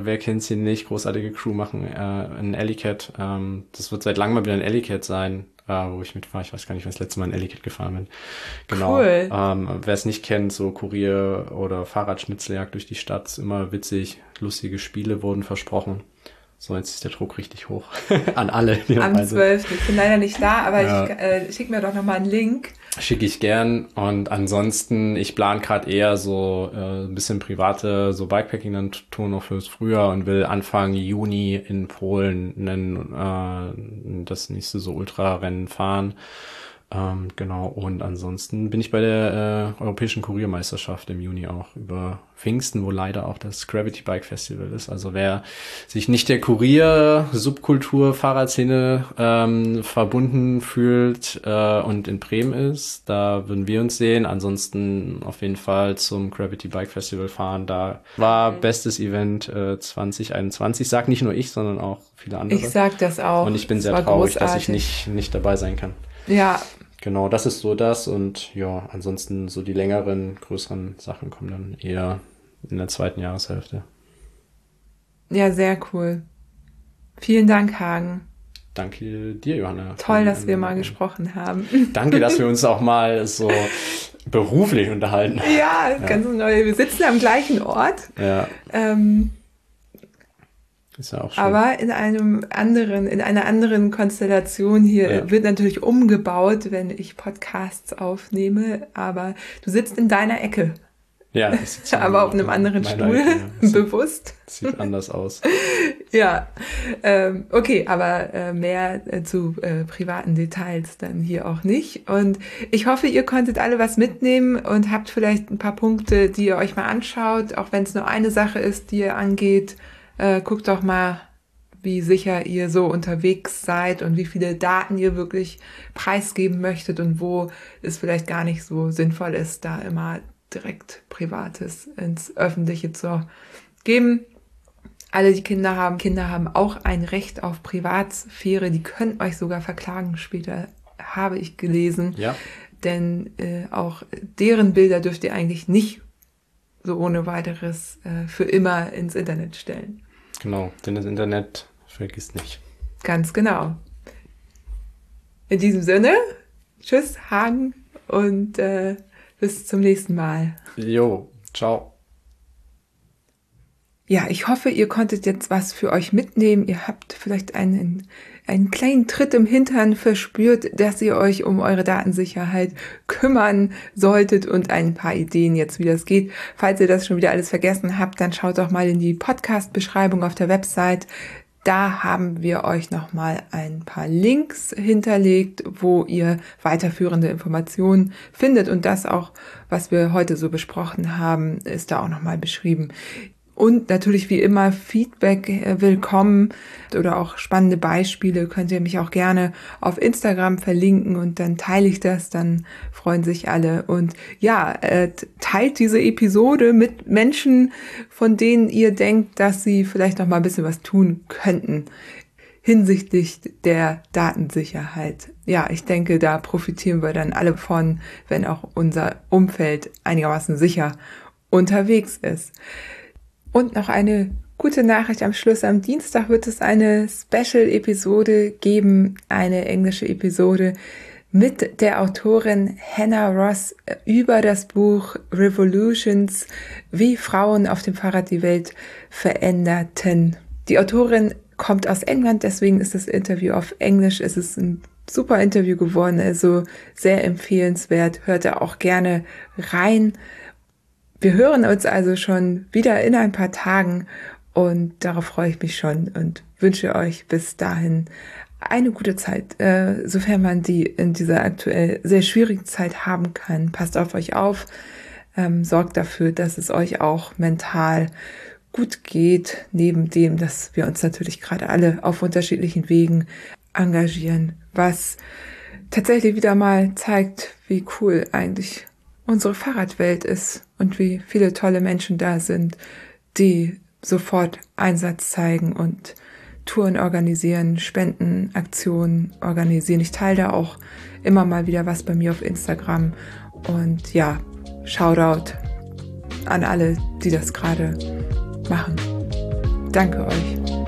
wer kennt sie nicht? Großartige Crew machen äh, ein Ellicat. Ähm, das wird seit langem mal wieder ein Ellicat sein, äh, wo ich mitfahre. Ich weiß gar nicht, wann das letzte Mal ein Ellicat gefahren bin. Genau. Cool. Ähm, wer es nicht kennt, so Kurier- oder Fahrradschnitzeljagd durch die Stadt, immer witzig. Lustige Spiele wurden versprochen. So, jetzt ist der Druck richtig hoch an alle. Am 12. Ich bin leider nicht da, aber ja. ich äh, schick mir doch nochmal einen Link. Schicke ich gern. Und ansonsten, ich plane gerade eher so äh, ein bisschen private, so Bikepacking dann tun noch fürs Frühjahr und will Anfang Juni in Polen einen, äh, das nächste so Ultrarennen fahren. Ähm, genau, und ansonsten bin ich bei der äh, Europäischen Kuriermeisterschaft im Juni auch über Pfingsten, wo leider auch das Gravity Bike Festival ist. Also wer sich nicht der Kurier-Subkultur, Fahrradszene ähm, verbunden fühlt äh, und in Bremen ist, da würden wir uns sehen. Ansonsten auf jeden Fall zum Gravity Bike Festival fahren. Da war bestes Event äh, 2021. Sag nicht nur ich, sondern auch viele andere. Ich sag das auch. Und ich bin sehr traurig, großartig. dass ich nicht, nicht dabei sein kann. Ja, Genau, das ist so das und ja, ansonsten so die längeren, größeren Sachen kommen dann eher in der zweiten Jahreshälfte. Ja, sehr cool. Vielen Dank, Hagen. Danke dir, Johanna. Toll, dass wir mal gesprochen haben. Danke, dass wir uns auch mal so beruflich unterhalten. Ja, ja. ganz neu. Wir sitzen am gleichen Ort. Ja. Ähm, ist ja auch schön. Aber in einem anderen, in einer anderen Konstellation hier ja. wird natürlich umgebaut, wenn ich Podcasts aufnehme. Aber du sitzt in deiner Ecke. Ja, aber auf einem anderen Stuhl, Ecke, bewusst. Sieht anders aus. ja, ähm, okay, aber äh, mehr äh, zu äh, privaten Details dann hier auch nicht. Und ich hoffe, ihr konntet alle was mitnehmen und habt vielleicht ein paar Punkte, die ihr euch mal anschaut, auch wenn es nur eine Sache ist, die ihr angeht äh, guckt doch mal, wie sicher ihr so unterwegs seid und wie viele Daten ihr wirklich preisgeben möchtet und wo es vielleicht gar nicht so sinnvoll ist, da immer direkt Privates ins Öffentliche zu geben. Alle, die Kinder haben, Kinder haben auch ein Recht auf Privatsphäre. Die können euch sogar verklagen später, habe ich gelesen. Ja. Denn äh, auch deren Bilder dürft ihr eigentlich nicht so ohne weiteres äh, für immer ins Internet stellen. Genau, denn das Internet vergisst nicht. Ganz genau. In diesem Sinne, tschüss, Hagen und äh, bis zum nächsten Mal. Jo, ciao. Ja, ich hoffe, ihr konntet jetzt was für euch mitnehmen. Ihr habt vielleicht einen einen kleinen Tritt im Hintern verspürt, dass ihr euch um eure Datensicherheit kümmern solltet und ein paar Ideen jetzt, wie das geht. Falls ihr das schon wieder alles vergessen habt, dann schaut doch mal in die Podcast-Beschreibung auf der Website. Da haben wir euch nochmal ein paar Links hinterlegt, wo ihr weiterführende Informationen findet. Und das auch, was wir heute so besprochen haben, ist da auch nochmal beschrieben. Und natürlich wie immer Feedback äh, willkommen oder auch spannende Beispiele könnt ihr mich auch gerne auf Instagram verlinken und dann teile ich das, dann freuen sich alle. Und ja, äh, teilt diese Episode mit Menschen, von denen ihr denkt, dass sie vielleicht noch mal ein bisschen was tun könnten hinsichtlich der Datensicherheit. Ja, ich denke, da profitieren wir dann alle von, wenn auch unser Umfeld einigermaßen sicher unterwegs ist. Und noch eine gute Nachricht am Schluss. Am Dienstag wird es eine Special-Episode geben, eine englische Episode mit der Autorin Hannah Ross über das Buch Revolutions, wie Frauen auf dem Fahrrad die Welt veränderten. Die Autorin kommt aus England, deswegen ist das Interview auf Englisch. Es ist ein super Interview geworden, also sehr empfehlenswert. Hört da auch gerne rein. Wir hören uns also schon wieder in ein paar Tagen und darauf freue ich mich schon und wünsche euch bis dahin eine gute Zeit, äh, sofern man die in dieser aktuell sehr schwierigen Zeit haben kann. Passt auf euch auf, ähm, sorgt dafür, dass es euch auch mental gut geht, neben dem, dass wir uns natürlich gerade alle auf unterschiedlichen Wegen engagieren, was tatsächlich wieder mal zeigt, wie cool eigentlich unsere Fahrradwelt ist und wie viele tolle Menschen da sind, die sofort Einsatz zeigen und Touren organisieren, Spendenaktionen organisieren. Ich teile da auch immer mal wieder was bei mir auf Instagram. Und ja, Shoutout an alle, die das gerade machen. Danke euch.